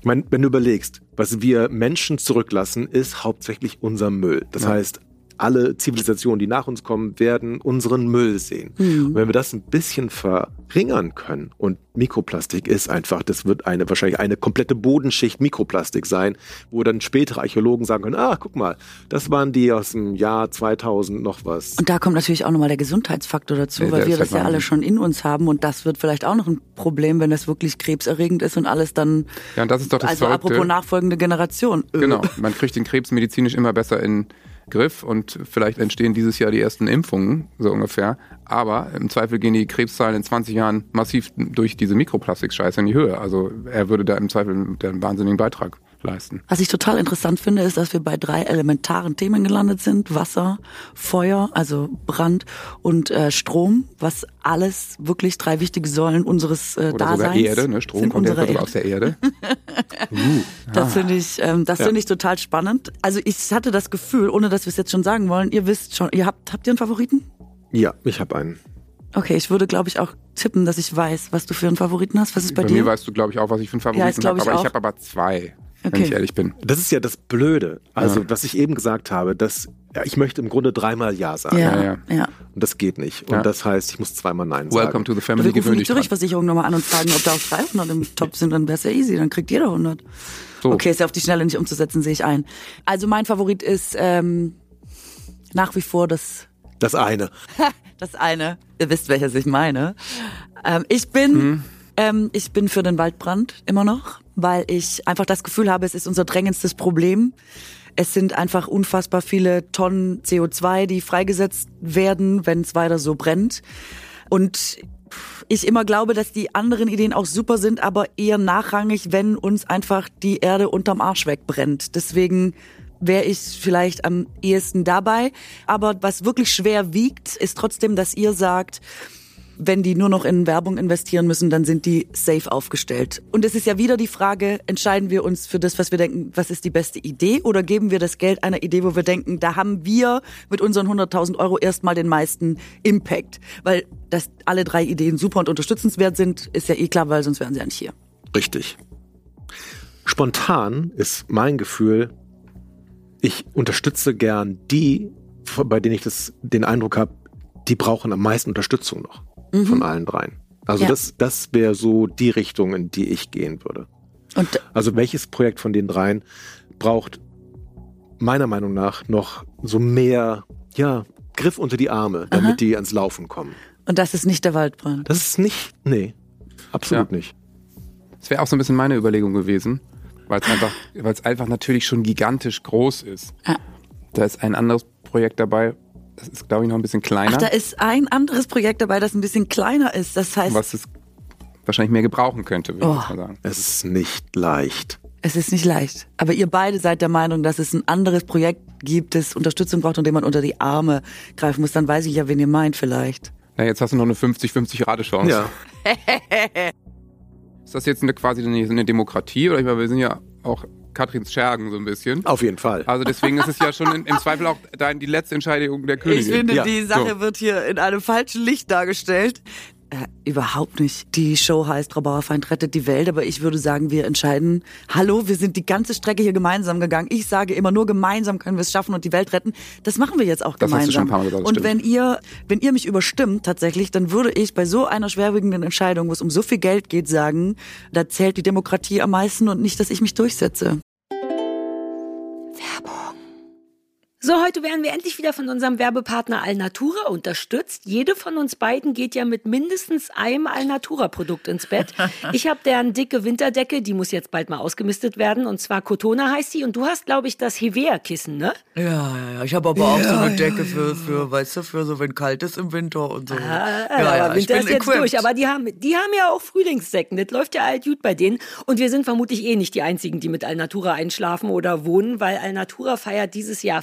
Ich meine, wenn du überlegst, was wir Menschen zurücklassen, ist hauptsächlich unser Müll. Das heißt, alle Zivilisationen, die nach uns kommen, werden unseren Müll sehen. Und wenn wir das ein bisschen verringern können und Mikroplastik ist einfach, das wird eine wahrscheinlich eine komplette Bodenschicht Mikroplastik sein, wo dann spätere Archäologen sagen können, ah, guck mal, das waren die aus dem Jahr 2000 noch was. Und da kommt natürlich auch nochmal der Gesundheitsfaktor dazu, Ja, weil wir das halt ja alle schon in uns haben und das wird vielleicht auch noch ein Problem, wenn das wirklich krebserregend ist und alles dann, Ja, und das ist doch das also Verrückte. apropos nachfolgende Generation. Äh, Genau, man kriegt den Krebs medizinisch immer besser in Griff und vielleicht entstehen dieses Jahr die ersten Impfungen, so ungefähr. Aber im Zweifel gehen die Krebszahlen in 20 Jahren massiv durch diese Mikroplastik-Scheiße in die Höhe. Also er würde da im Zweifel einen wahnsinnigen Beitrag leisten. Was ich total interessant finde, ist, dass wir bei drei elementaren Themen gelandet sind. Wasser, Feuer, also Brand und äh, Strom, was alles wirklich drei wichtige Säulen unseres äh, Oder Daseins sogar Erde, ne? Strom sind kommt ja sogar aus der Erde. [laughs] Das finde ich, ähm, das Ja. finde ich total spannend. Also ich hatte das Gefühl, ohne dass wir es jetzt schon sagen wollen, ihr wisst schon, ihr habt, habt ihr einen Favoriten? Ja, ich habe einen. Okay, ich würde, glaube ich, auch tippen, dass ich weiß, was du für einen Favoriten hast. Was ist bei, Bei dir? mir weißt du, glaube ich, auch, was ich für einen Ja, Favoriten glaub habe. Aber auch. ich habe aber zwei, wenn Okay. ich ehrlich bin. Das ist ja das Blöde. Also, was ich eben gesagt habe, dass ja, ich möchte im Grunde dreimal Ja sagen. ja, Ja, ja. ja. Und das geht nicht. Und Ja. das heißt, ich muss zweimal Nein Welcome sagen. to the Wir family, rufen gewöhn die. Zürich-Versicherung nochmal an und fragen, ob da auch 300 im Top sind, dann wäre es ja easy, dann kriegt jeder 100. So. Okay, ist ja auf die Schnelle nicht umzusetzen, sehe ich ein. Also mein Favorit ist ähm, nach wie vor das Das eine. [laughs] Das eine, ihr wisst, welches ich meine. Ähm, ich bin, ähm, ich bin für den Waldbrand immer noch, weil ich einfach das Gefühl habe, es ist unser drängendstes Problem. Es sind einfach unfassbar viele Tonnen CO2, die freigesetzt werden, wenn es weiter so brennt. Und ich immer glaube, dass die anderen Ideen auch super sind, aber eher nachrangig, wenn uns einfach die Erde unterm Arsch wegbrennt. Deswegen wäre ich vielleicht am ehesten dabei. Aber was wirklich schwer wiegt, ist trotzdem, dass ihr sagt, wenn die nur noch in Werbung investieren müssen, dann sind die safe aufgestellt. Und es ist ja wieder die Frage, entscheiden wir uns für das, was wir denken, was ist die beste Idee oder geben wir das Geld einer Idee, wo wir denken, da haben wir mit unseren 100.000 Euro erstmal den meisten Impact. Weil dass alle drei Ideen super und unterstützenswert sind, ist ja eh klar, weil sonst wären sie ja nicht hier. Richtig. Spontan ist mein Gefühl, ich unterstütze gern die, bei denen ich das, den Eindruck habe, die brauchen am meisten Unterstützung noch von allen dreien. Also Ja. das, das wäre so die Richtung, in die ich gehen würde. Und Also welches Projekt von den dreien braucht meiner Meinung nach noch so mehr, ja, Griff unter die Arme, damit Aha. die ans Laufen kommen. Und das ist nicht der Waldbrand. Das ist nicht, nee, absolut Ja. nicht. Das wäre auch so ein bisschen meine Überlegung gewesen, weil es einfach, weil es einfach natürlich schon gigantisch groß ist. Ja. Da ist ein anderes Projekt dabei, das ist, glaube ich, noch ein bisschen kleiner, Ach, da ist ein anderes Projekt dabei, das ein bisschen kleiner ist. Das heißt, was es wahrscheinlich mehr gebrauchen könnte, würde ich Oh. jetzt mal sagen. Es ist nicht leicht. es ist nicht leicht. Aber ihr beide seid der Meinung, dass es ein anderes Projekt gibt, das Unterstützung braucht und dem man unter die Arme greifen muss. Dann weiß ich ja, wen ihr meint vielleicht. Na, jetzt hast du noch eine 50-50 Rate-Chance. Ja. [laughs] Ist das jetzt eine, quasi eine, eine Demokratie? Oder ich meine, wir sind ja auch Katrins Schergen so ein bisschen. Auf jeden Fall. Also deswegen ist es ja schon in, im Zweifel auch dein, die letzte Entscheidung der Königin. Ich finde, Ja, die Sache so. wird hier in einem falschen Licht dargestellt. Überhaupt nicht. Die Show heißt Frau Bauerfeind rettet die Welt, aber ich würde sagen, wir entscheiden, hallo, wir sind die ganze Strecke hier gemeinsam gegangen. Ich sage immer, nur gemeinsam können wir es schaffen und die Welt retten. Das machen wir jetzt auch Das hast du schon gemeinsam. ein paar Mal gesagt, und stimmt. wenn ihr, wenn ihr mich überstimmt tatsächlich, dann würde ich bei so einer schwerwiegenden Entscheidung, wo es um so viel Geld geht, sagen, da zählt die Demokratie am meisten und nicht, dass ich mich durchsetze. So, heute werden wir endlich wieder von unserem Werbepartner Alnatura unterstützt. Jede von uns beiden geht ja mit mindestens einem Alnatura-Produkt ins Bett. [laughs] Ich habe deren dicke Winterdecke, die muss jetzt bald mal ausgemistet werden. Und zwar Cotona heißt die. Und du hast, glaube ich, das Hevea-Kissen, ne? Ja, ja, ja. Ich habe aber auch so eine Decke für, für, weißt du, für so, wenn kalt ist im Winter und so. Ah, aber Winter ist jetzt durch. Aber die haben, die haben ja auch Frühlingssäcken. Das läuft ja alt gut bei denen. Und wir sind vermutlich eh nicht die Einzigen, die mit Alnatura einschlafen oder wohnen, weil Alnatura feiert dieses Jahr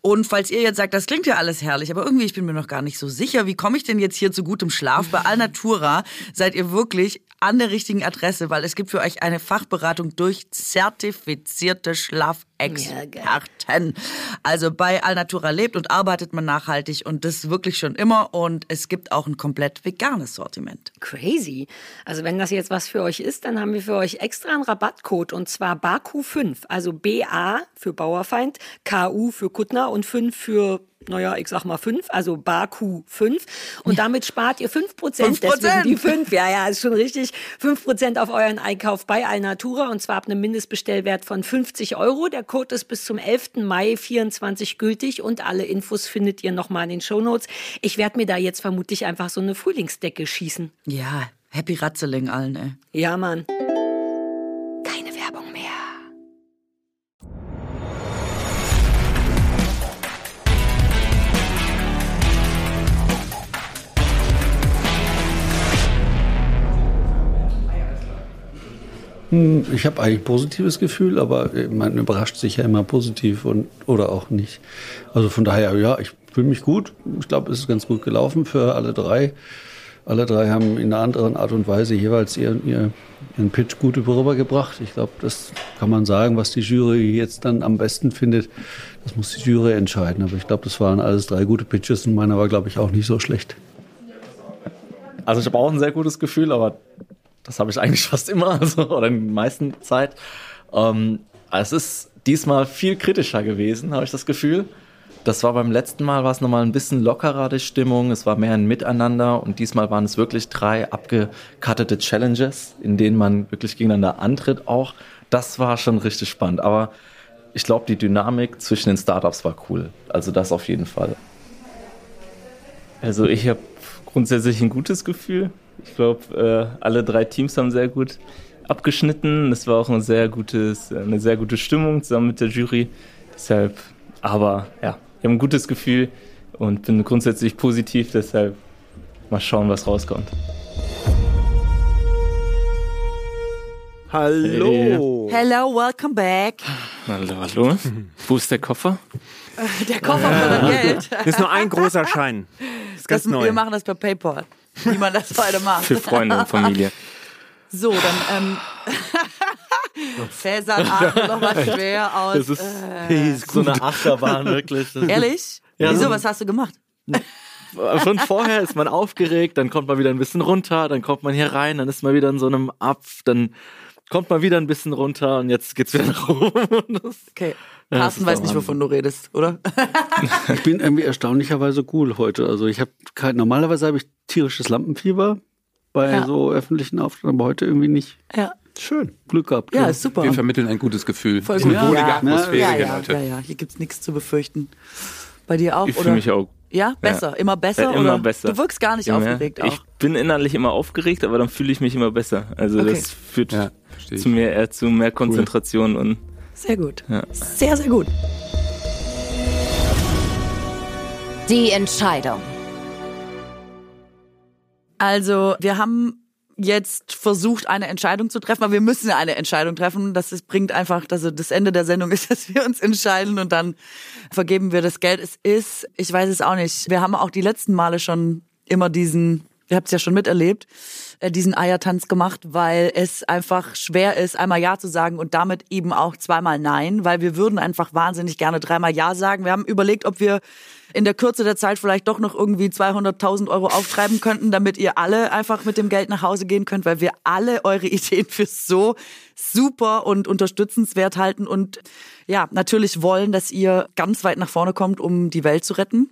Und falls ihr jetzt sagt, das klingt ja alles herrlich, aber irgendwie, ich bin mir noch gar nicht so sicher, wie komme ich denn jetzt hier zu gutem Schlaf? Bei Alnatura seid ihr wirklich an der richtigen Adresse, weil es gibt für euch eine Fachberatung durch zertifizierte Schlafexperten. Also bei Alnatura lebt und arbeitet man nachhaltig und das wirklich schon immer und es gibt auch ein komplett veganes Sortiment. Crazy. Also wenn das jetzt was für euch ist, dann haben wir für euch extra einen Rabattcode und zwar BAKU5. Also BA für Bauerfeind, KU für Kuttner und 5 für naja, ich sag mal 5, also Baku 5. Und damit spart ihr 5 Prozent. 5%. Deswegen die 5, ja, ja, ist schon richtig. 5 Prozent auf euren Einkauf bei Alnatura und zwar ab einem Mindestbestellwert von 50 Euro. Der Code ist bis zum 11. Mai 24 gültig und alle Infos findet ihr nochmal in den Shownotes. Ich werde mir da jetzt vermutlich einfach so eine Frühlingsdecke schießen. Ja, happy Ratzeling allen, ey. Ja, Mann. Ich habe eigentlich ein positives Gefühl, aber äh, man überrascht sich ja immer positiv und oder auch nicht. Also von daher, ja, ich fühle mich gut. Ich glaube, es ist ganz gut gelaufen für alle drei. Alle drei haben in einer anderen Art und Weise jeweils ihren, ihr- ihren Pitch gut rübergebracht. Ich glaube, das kann man sagen, was die Jury jetzt dann am besten findet. Das muss die Jury entscheiden. Aber ich glaube, das waren alles drei gute Pitches und meiner war, glaube ich, auch nicht so schlecht. Also ich habe auch ein sehr gutes Gefühl, aber das habe ich eigentlich [laughs] fast immer, also, oder in der meisten Zeit. Ähm, es ist diesmal viel kritischer gewesen, habe ich das Gefühl. Das war beim letzten Mal, war es nochmal ein bisschen lockerer, die Stimmung. Es war mehr ein Miteinander und diesmal waren es wirklich drei abgekattete Challenges, in denen man wirklich gegeneinander antritt auch. Das war schon richtig spannend. Aber ich glaube, die Dynamik zwischen den Startups war cool. Also das auf jeden Fall. Also ich habe grundsätzlich ein gutes Gefühl. Ich glaube, äh, alle drei Teams haben sehr gut abgeschnitten. Es war auch ein sehr gutes, eine sehr gute Stimmung zusammen mit der Jury. Deshalb, aber ja, ich habe ein gutes Gefühl und bin grundsätzlich positiv. Deshalb mal schauen, was rauskommt. Hallo. Hello, welcome back. Hallo, hallo. Wo ist der Koffer? Der Koffer voller Geld. [laughs] Das ist nur ein großer Schein. Das ist ganz Das, neu. wir machen das per PayPal, [laughs] wie man das heute macht. Für Freunde und Familie. So, dann ähm, [laughs] Cäsar atmet noch mal schwer aus. Das ist, ist so eine Achterbahn, wirklich. Das Ehrlich? Ja, Wieso, so- was hast du gemacht? [laughs] Schon vorher ist man aufgeregt, dann kommt man wieder ein bisschen runter, dann kommt man hier rein, dann ist man wieder in so einem Apf, dann kommt man wieder ein bisschen runter und jetzt geht's wieder nach oben. Okay. Ja, Carsten ist weiß nicht, wovon du redest, oder? Ich bin irgendwie erstaunlicherweise cool heute. Also ich habe kein, normalerweise habe ich tierisches Lampenfieber bei Ja. so öffentlichen Auftritten, aber heute irgendwie nicht. Ja. Schön, Glück gehabt. Ja, ist super. Wir vermitteln ein gutes Gefühl. Voll gut. wohlige Ja. Atmosphäre ja, hier, ja, ja, ja. Hier gibt's nichts zu befürchten. Bei dir auch, Ich oder? fühle mich auch ja, besser, immer besser, Äh, immer oder? besser. Du wirkst gar nicht immer. aufgeregt auch. Ich bin innerlich immer aufgeregt, aber dann fühle ich mich immer besser. Also Okay. das führt Ja, ich. zu mehr, eher zu mehr Konzentration und Sehr gut. Ja. Sehr, sehr gut. Die Entscheidung. Also, wir haben jetzt versucht, eine Entscheidung zu treffen, aber wir müssen ja eine Entscheidung treffen. Das ist, bringt einfach, also das Ende der Sendung [laughs] ist, dass wir uns entscheiden und dann vergeben wir das Geld. Es ist, ich weiß es auch nicht. Wir haben auch die letzten Male schon immer diesen, ihr habt es ja schon miterlebt, äh, diesen Eiertanz gemacht, weil es einfach schwer ist, einmal Ja zu sagen und damit eben auch zweimal Nein, weil wir würden einfach wahnsinnig gerne dreimal Ja sagen. Wir haben überlegt, ob wir in der Kürze der Zeit vielleicht doch noch irgendwie 200.000 Euro auftreiben könnten, damit ihr alle einfach mit dem Geld nach Hause gehen könnt, weil wir alle eure [laughs] Ideen für so super und unterstützenswert halten und ja, natürlich wollen, dass ihr ganz weit nach vorne kommt, um die Welt zu retten.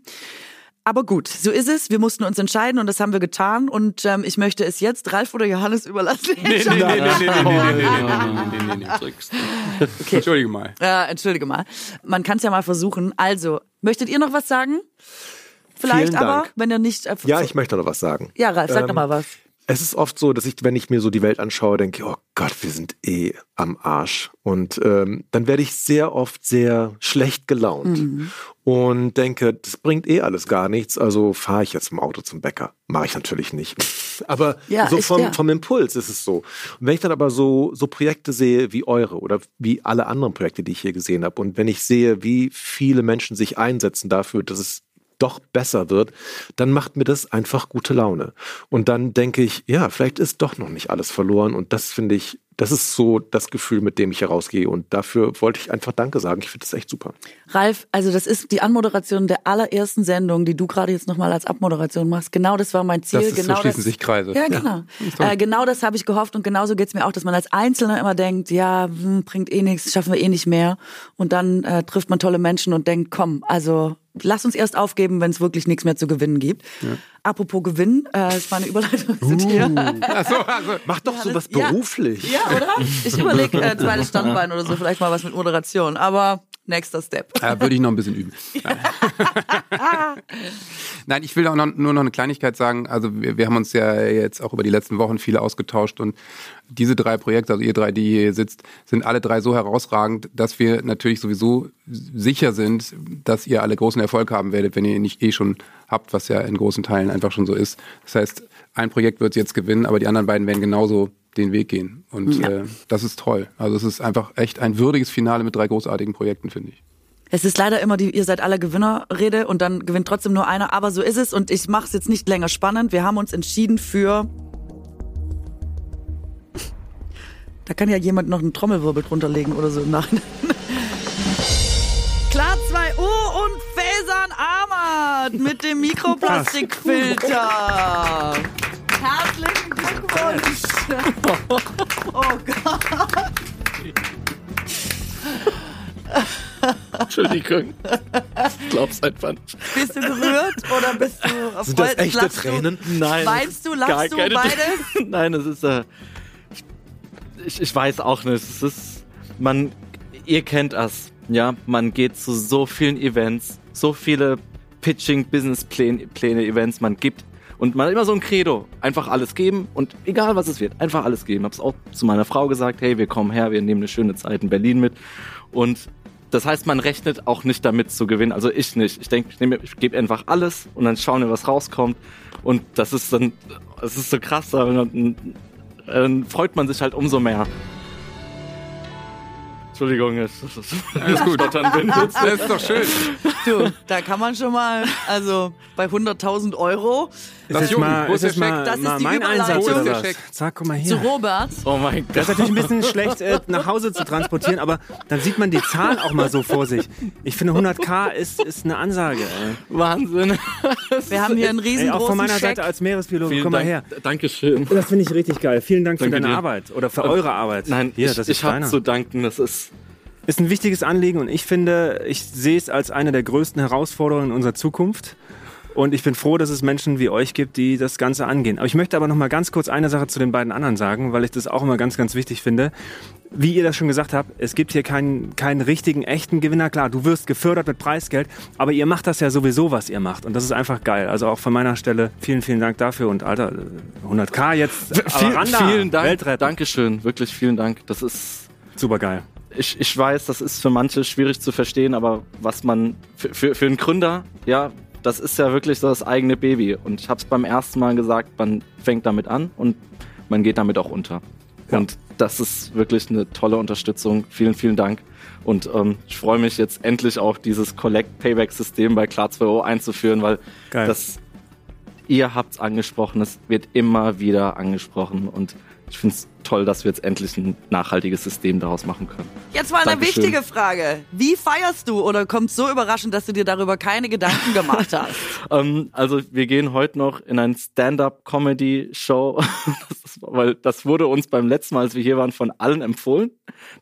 Aber gut, so ist es. Wir mussten uns entscheiden und das haben wir getan. Und ähm, ich möchte es jetzt Ralf oder Johannes überlassen. Nee, nee, nee, nee, nee, nee, nee, nee, nee, nee, nee, nee. Okay. Entschuldige mal. Äh, entschuldige mal. Man kann es ja mal versuchen. Also, möchtet ihr noch was sagen? Vielleicht Vielen aber, Dank. wenn ihr nicht. Äh, Ja, ich möchte noch was sagen. Ja, Ralf, sag Ähm, doch mal was. Es ist oft so, dass ich, wenn ich mir so die Welt anschaue, denke, oh Gott, wir sind eh am Arsch. Und ähm, dann werde ich sehr oft sehr schlecht gelaunt Mhm. Und denke, das bringt eh alles gar nichts, also fahre ich jetzt im Auto zum Bäcker. Mache ich natürlich nicht. [laughs] Aber Ja, so vom, ja. vom Impuls ist es so. Und wenn ich dann aber so, so Projekte sehe wie eure oder wie alle anderen Projekte, die ich hier gesehen habe, und wenn ich sehe, wie viele Menschen sich einsetzen dafür, dass es doch besser wird, dann macht mir das einfach gute Laune. Und dann denke ich, ja, vielleicht ist doch noch nicht alles verloren. Und das finde ich, das ist so das Gefühl, mit dem ich herausgehe. Und dafür wollte ich einfach Danke sagen. Ich finde das echt super. Ralf, also das ist die Anmoderation der allerersten Sendung, die du gerade jetzt nochmal als Abmoderation machst. Genau das war mein Ziel. Das ist, so genau schließen das, sich Kreise. Ja, genau. äh, genau das habe ich gehofft und genauso geht's mir auch, dass man als Einzelner immer denkt, ja, hm, bringt eh nichts, schaffen wir eh nicht mehr. Und dann äh, trifft man tolle Menschen und denkt, komm, also lass uns erst aufgeben, wenn es wirklich nichts mehr zu gewinnen gibt. Apropos Gewinn, äh, ist meine Überleitung zu dir. Achso, also, Mach doch sowas Ja. beruflich. Ja, oder? Ich überlege äh, zweites Standbein oder so, vielleicht mal was mit Moderation. Aber nächster Step. Ja, würde ich noch ein bisschen üben. Nein, ich will auch noch, nur noch eine Kleinigkeit sagen. Also wir, wir haben uns ja jetzt auch über die letzten Wochen viele ausgetauscht und diese drei Projekte, also ihr drei, die hier sitzt, sind alle drei so herausragend, dass wir natürlich sowieso sicher sind, dass ihr alle großen Erfolg haben werdet, wenn ihr ihn nicht eh schon habt, was ja in großen Teilen einfach schon so ist. Das heißt, ein Projekt wird jetzt gewinnen, aber die anderen beiden werden genauso den Weg gehen. Und äh, das ist toll. Also es ist einfach echt ein würdiges Finale mit drei großartigen Projekten, finde ich. Es ist leider immer die, ihr seid alle Gewinnerrede und dann gewinnt trotzdem nur einer, aber so ist es und ich mache es jetzt nicht länger spannend. Wir haben uns entschieden für. Da kann ja jemand noch einen Trommelwirbel drunter legen oder so im Nachhinein. Klar 2 U und Fasan Ahmad mit dem Mikroplastikfilter. Herzlichen Glückwunsch. Oh Gott. Entschuldigung. Ich glaub's einfach nicht. Bist du gerührt oder bist du auf Sind das echte lachst Tränen? Nein. Weinst du, lachst du, beides? Nein, es ist, äh, ich, ich weiß auch nicht. Es ist, man, ihr kennt das, ja. Man geht zu so vielen Events, so viele Pitching, Businesspläne, Pläne, Events, man gibt und man hat immer so ein Credo, einfach alles geben und egal was es wird, einfach alles geben. Hab's auch zu meiner Frau gesagt, hey, wir kommen her, wir nehmen eine schöne Zeit in Berlin mit und das heißt, man rechnet auch nicht damit zu gewinnen. Also ich nicht. Ich denke, ich, ich gebe einfach alles und dann schauen wir, was rauskommt. Und das ist dann, das ist so krass, aber dann, dann freut man sich halt umso mehr. Entschuldigung, es ist Alles gut. Stottern bin jetzt. [laughs] Das ist doch schön. Du, da kann man schon mal, also bei 100.000 Euro Das ist mal, ist ist jetzt mal? Das ist mal die mein. Einsatz oder was? Sag, guck mal zu hier. Robert. Oh mein Das ist Gott. natürlich ein bisschen schlecht äh, nach Hause zu transportieren, aber dann sieht man die Zahlen auch mal so vor sich. Ich finde 100k ist, ist eine Ansage. Ey. Wahnsinn. [laughs] Wir haben hier einen Ey, riesengroßen auch von meiner. Seite als Meeresbiologe, Vielen komm mal Dank. her. Dankeschön. Das finde ich richtig geil. Vielen Dank für Danke deine dir. Arbeit oder für eure Arbeit. Nein, hier, ich, das ist ich habe zu danken. Das ist Ist ein wichtiges Anliegen und ich finde, ich sehe es als eine der größten Herausforderungen in unserer Zukunft. Und ich bin froh, dass es Menschen wie euch gibt, die das Ganze angehen. Aber ich möchte aber noch mal ganz kurz eine Sache zu den beiden anderen sagen, weil ich das auch immer ganz, ganz wichtig finde. Wie ihr das schon gesagt habt, es gibt hier keinen, keinen richtigen, echten Gewinner. Klar, du wirst gefördert mit Preisgeld, aber ihr macht das ja sowieso, was ihr macht. Und das ist einfach geil. Also auch von meiner Stelle vielen, vielen Dank dafür. Und Alter, 100k jetzt. [laughs] Viel, vielen Dank. Weltretten. Dankeschön. Wirklich vielen Dank. Das ist Super geil. ich, ich weiß, das ist für manche schwierig zu verstehen, aber was man für, für, für einen Gründer, ja, das ist ja wirklich so das eigene Baby. Und ich habe es beim ersten Mal gesagt, man fängt damit an und man geht damit auch unter. Ja. Und das ist wirklich eine tolle Unterstützung. Vielen, vielen Dank. Und ähm, ich freue mich jetzt endlich auch dieses Collect-Payback-System bei Klar2O einzuführen, weil Geil. das ihr habt es angesprochen, es wird immer wieder angesprochen und ich finde es toll, dass wir jetzt endlich ein nachhaltiges System daraus machen können. Jetzt mal eine Dankeschön. wichtige Frage. Wie feierst du oder kommt so überraschend, dass du dir darüber keine Gedanken gemacht hast? [laughs] ähm, also wir gehen heute noch in ein Stand-up-Comedy-Show, [laughs] weil das wurde uns beim letzten Mal, als wir hier waren, von allen empfohlen,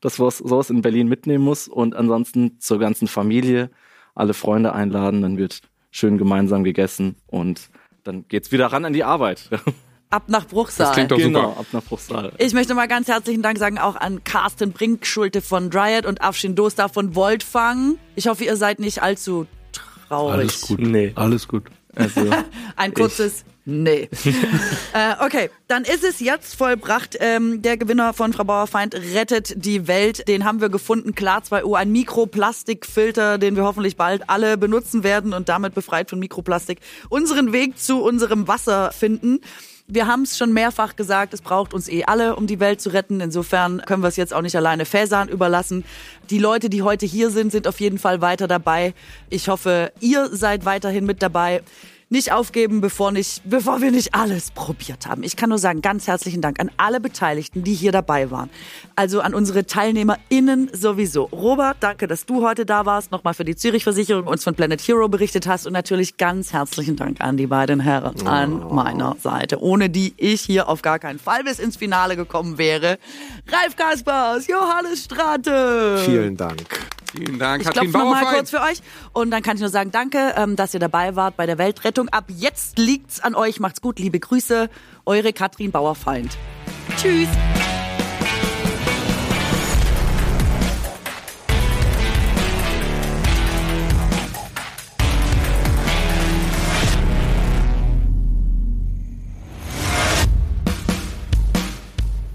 dass man sowas in Berlin mitnehmen muss und ansonsten zur ganzen Familie alle Freunde einladen, dann wird schön gemeinsam gegessen und dann geht's wieder ran an die Arbeit. [laughs] Ab nach Bruchsal. Das klingt doch genau, super. ab nach Bruchsal. Ich möchte mal ganz herzlichen Dank sagen auch an Carsten Brinkschulte von Dryad und Afshin Dostar von Voltfang. Ich hoffe, ihr seid nicht allzu traurig. Alles gut. Nee. Alles gut. Also, [laughs] Ein kurzes Nee. [laughs] äh, okay, dann ist es jetzt vollbracht. Ähm, der Gewinner von Frau Bauerfeind rettet die Welt. Den haben wir gefunden. Klar 2 U, ein Mikroplastikfilter, den wir hoffentlich bald alle benutzen werden und damit befreit von Mikroplastik unseren Weg zu unserem Wasser finden. Wir haben es schon mehrfach gesagt, es braucht uns eh alle, um die Welt zu retten. Insofern können wir es jetzt auch nicht alleine Fäsern überlassen. Die Leute, die heute hier sind, sind auf jeden Fall weiter dabei. Ich hoffe, ihr seid weiterhin mit dabei nicht aufgeben, bevor, nicht, bevor wir nicht alles probiert haben. Ich kann nur sagen, ganz herzlichen Dank an alle Beteiligten, die hier dabei waren. Also an unsere TeilnehmerInnen sowieso. Robert, danke, dass du heute da warst, nochmal für die Zürich-Versicherung uns von Planet Hero berichtet hast und natürlich ganz herzlichen Dank an die beiden Herren an meiner Seite, ohne die ich hier auf gar keinen Fall bis ins Finale gekommen wäre. Ralf Kaspers, Johannes Strate. Vielen Dank. Vielen Dank, Ich Katrin klopfe nochmal Bauerfeind. kurz für euch und dann kann ich nur sagen, danke, ähm, dass ihr dabei wart bei der Weltrettung. Ab jetzt liegt's an euch. Macht's gut, liebe Grüße. Eure Katrin Bauerfeind. Tschüss.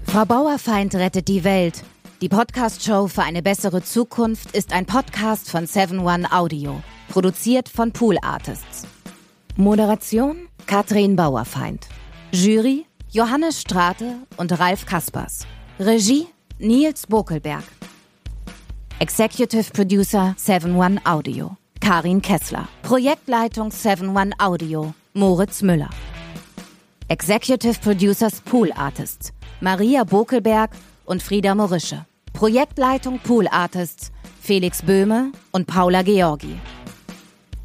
Frau Bauerfeind rettet die Welt. Die Podcast-Show für eine bessere Zukunft ist ein Podcast von 7-One Audio. Produziert von Pool Artists. Moderation Katrin Bauerfeind. Jury Johannes Strate und Ralf Kaspers. Regie Nils Bokelberg. Executive Producer 7-One Audio. Karin Kessler. Projektleitung 7-One Audio. Moritz Müller. Executive Producers Pool Artists Maria Bokelberg und Frieda Morische. Projektleitung Pool Artists Felix Böhme und Paula Georgi.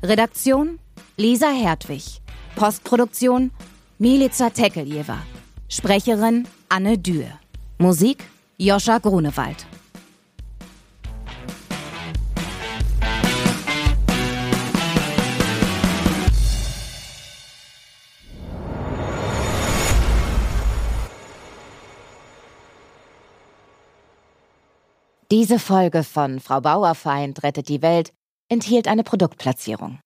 Redaktion Lisa Hertwig. Postproduktion Milica Tekeljeva. Sprecherin Anne Dürr. Musik Joscha Grunewald. Diese Folge von Frau Bauerfeind rettet die Welt enthielt eine Produktplatzierung.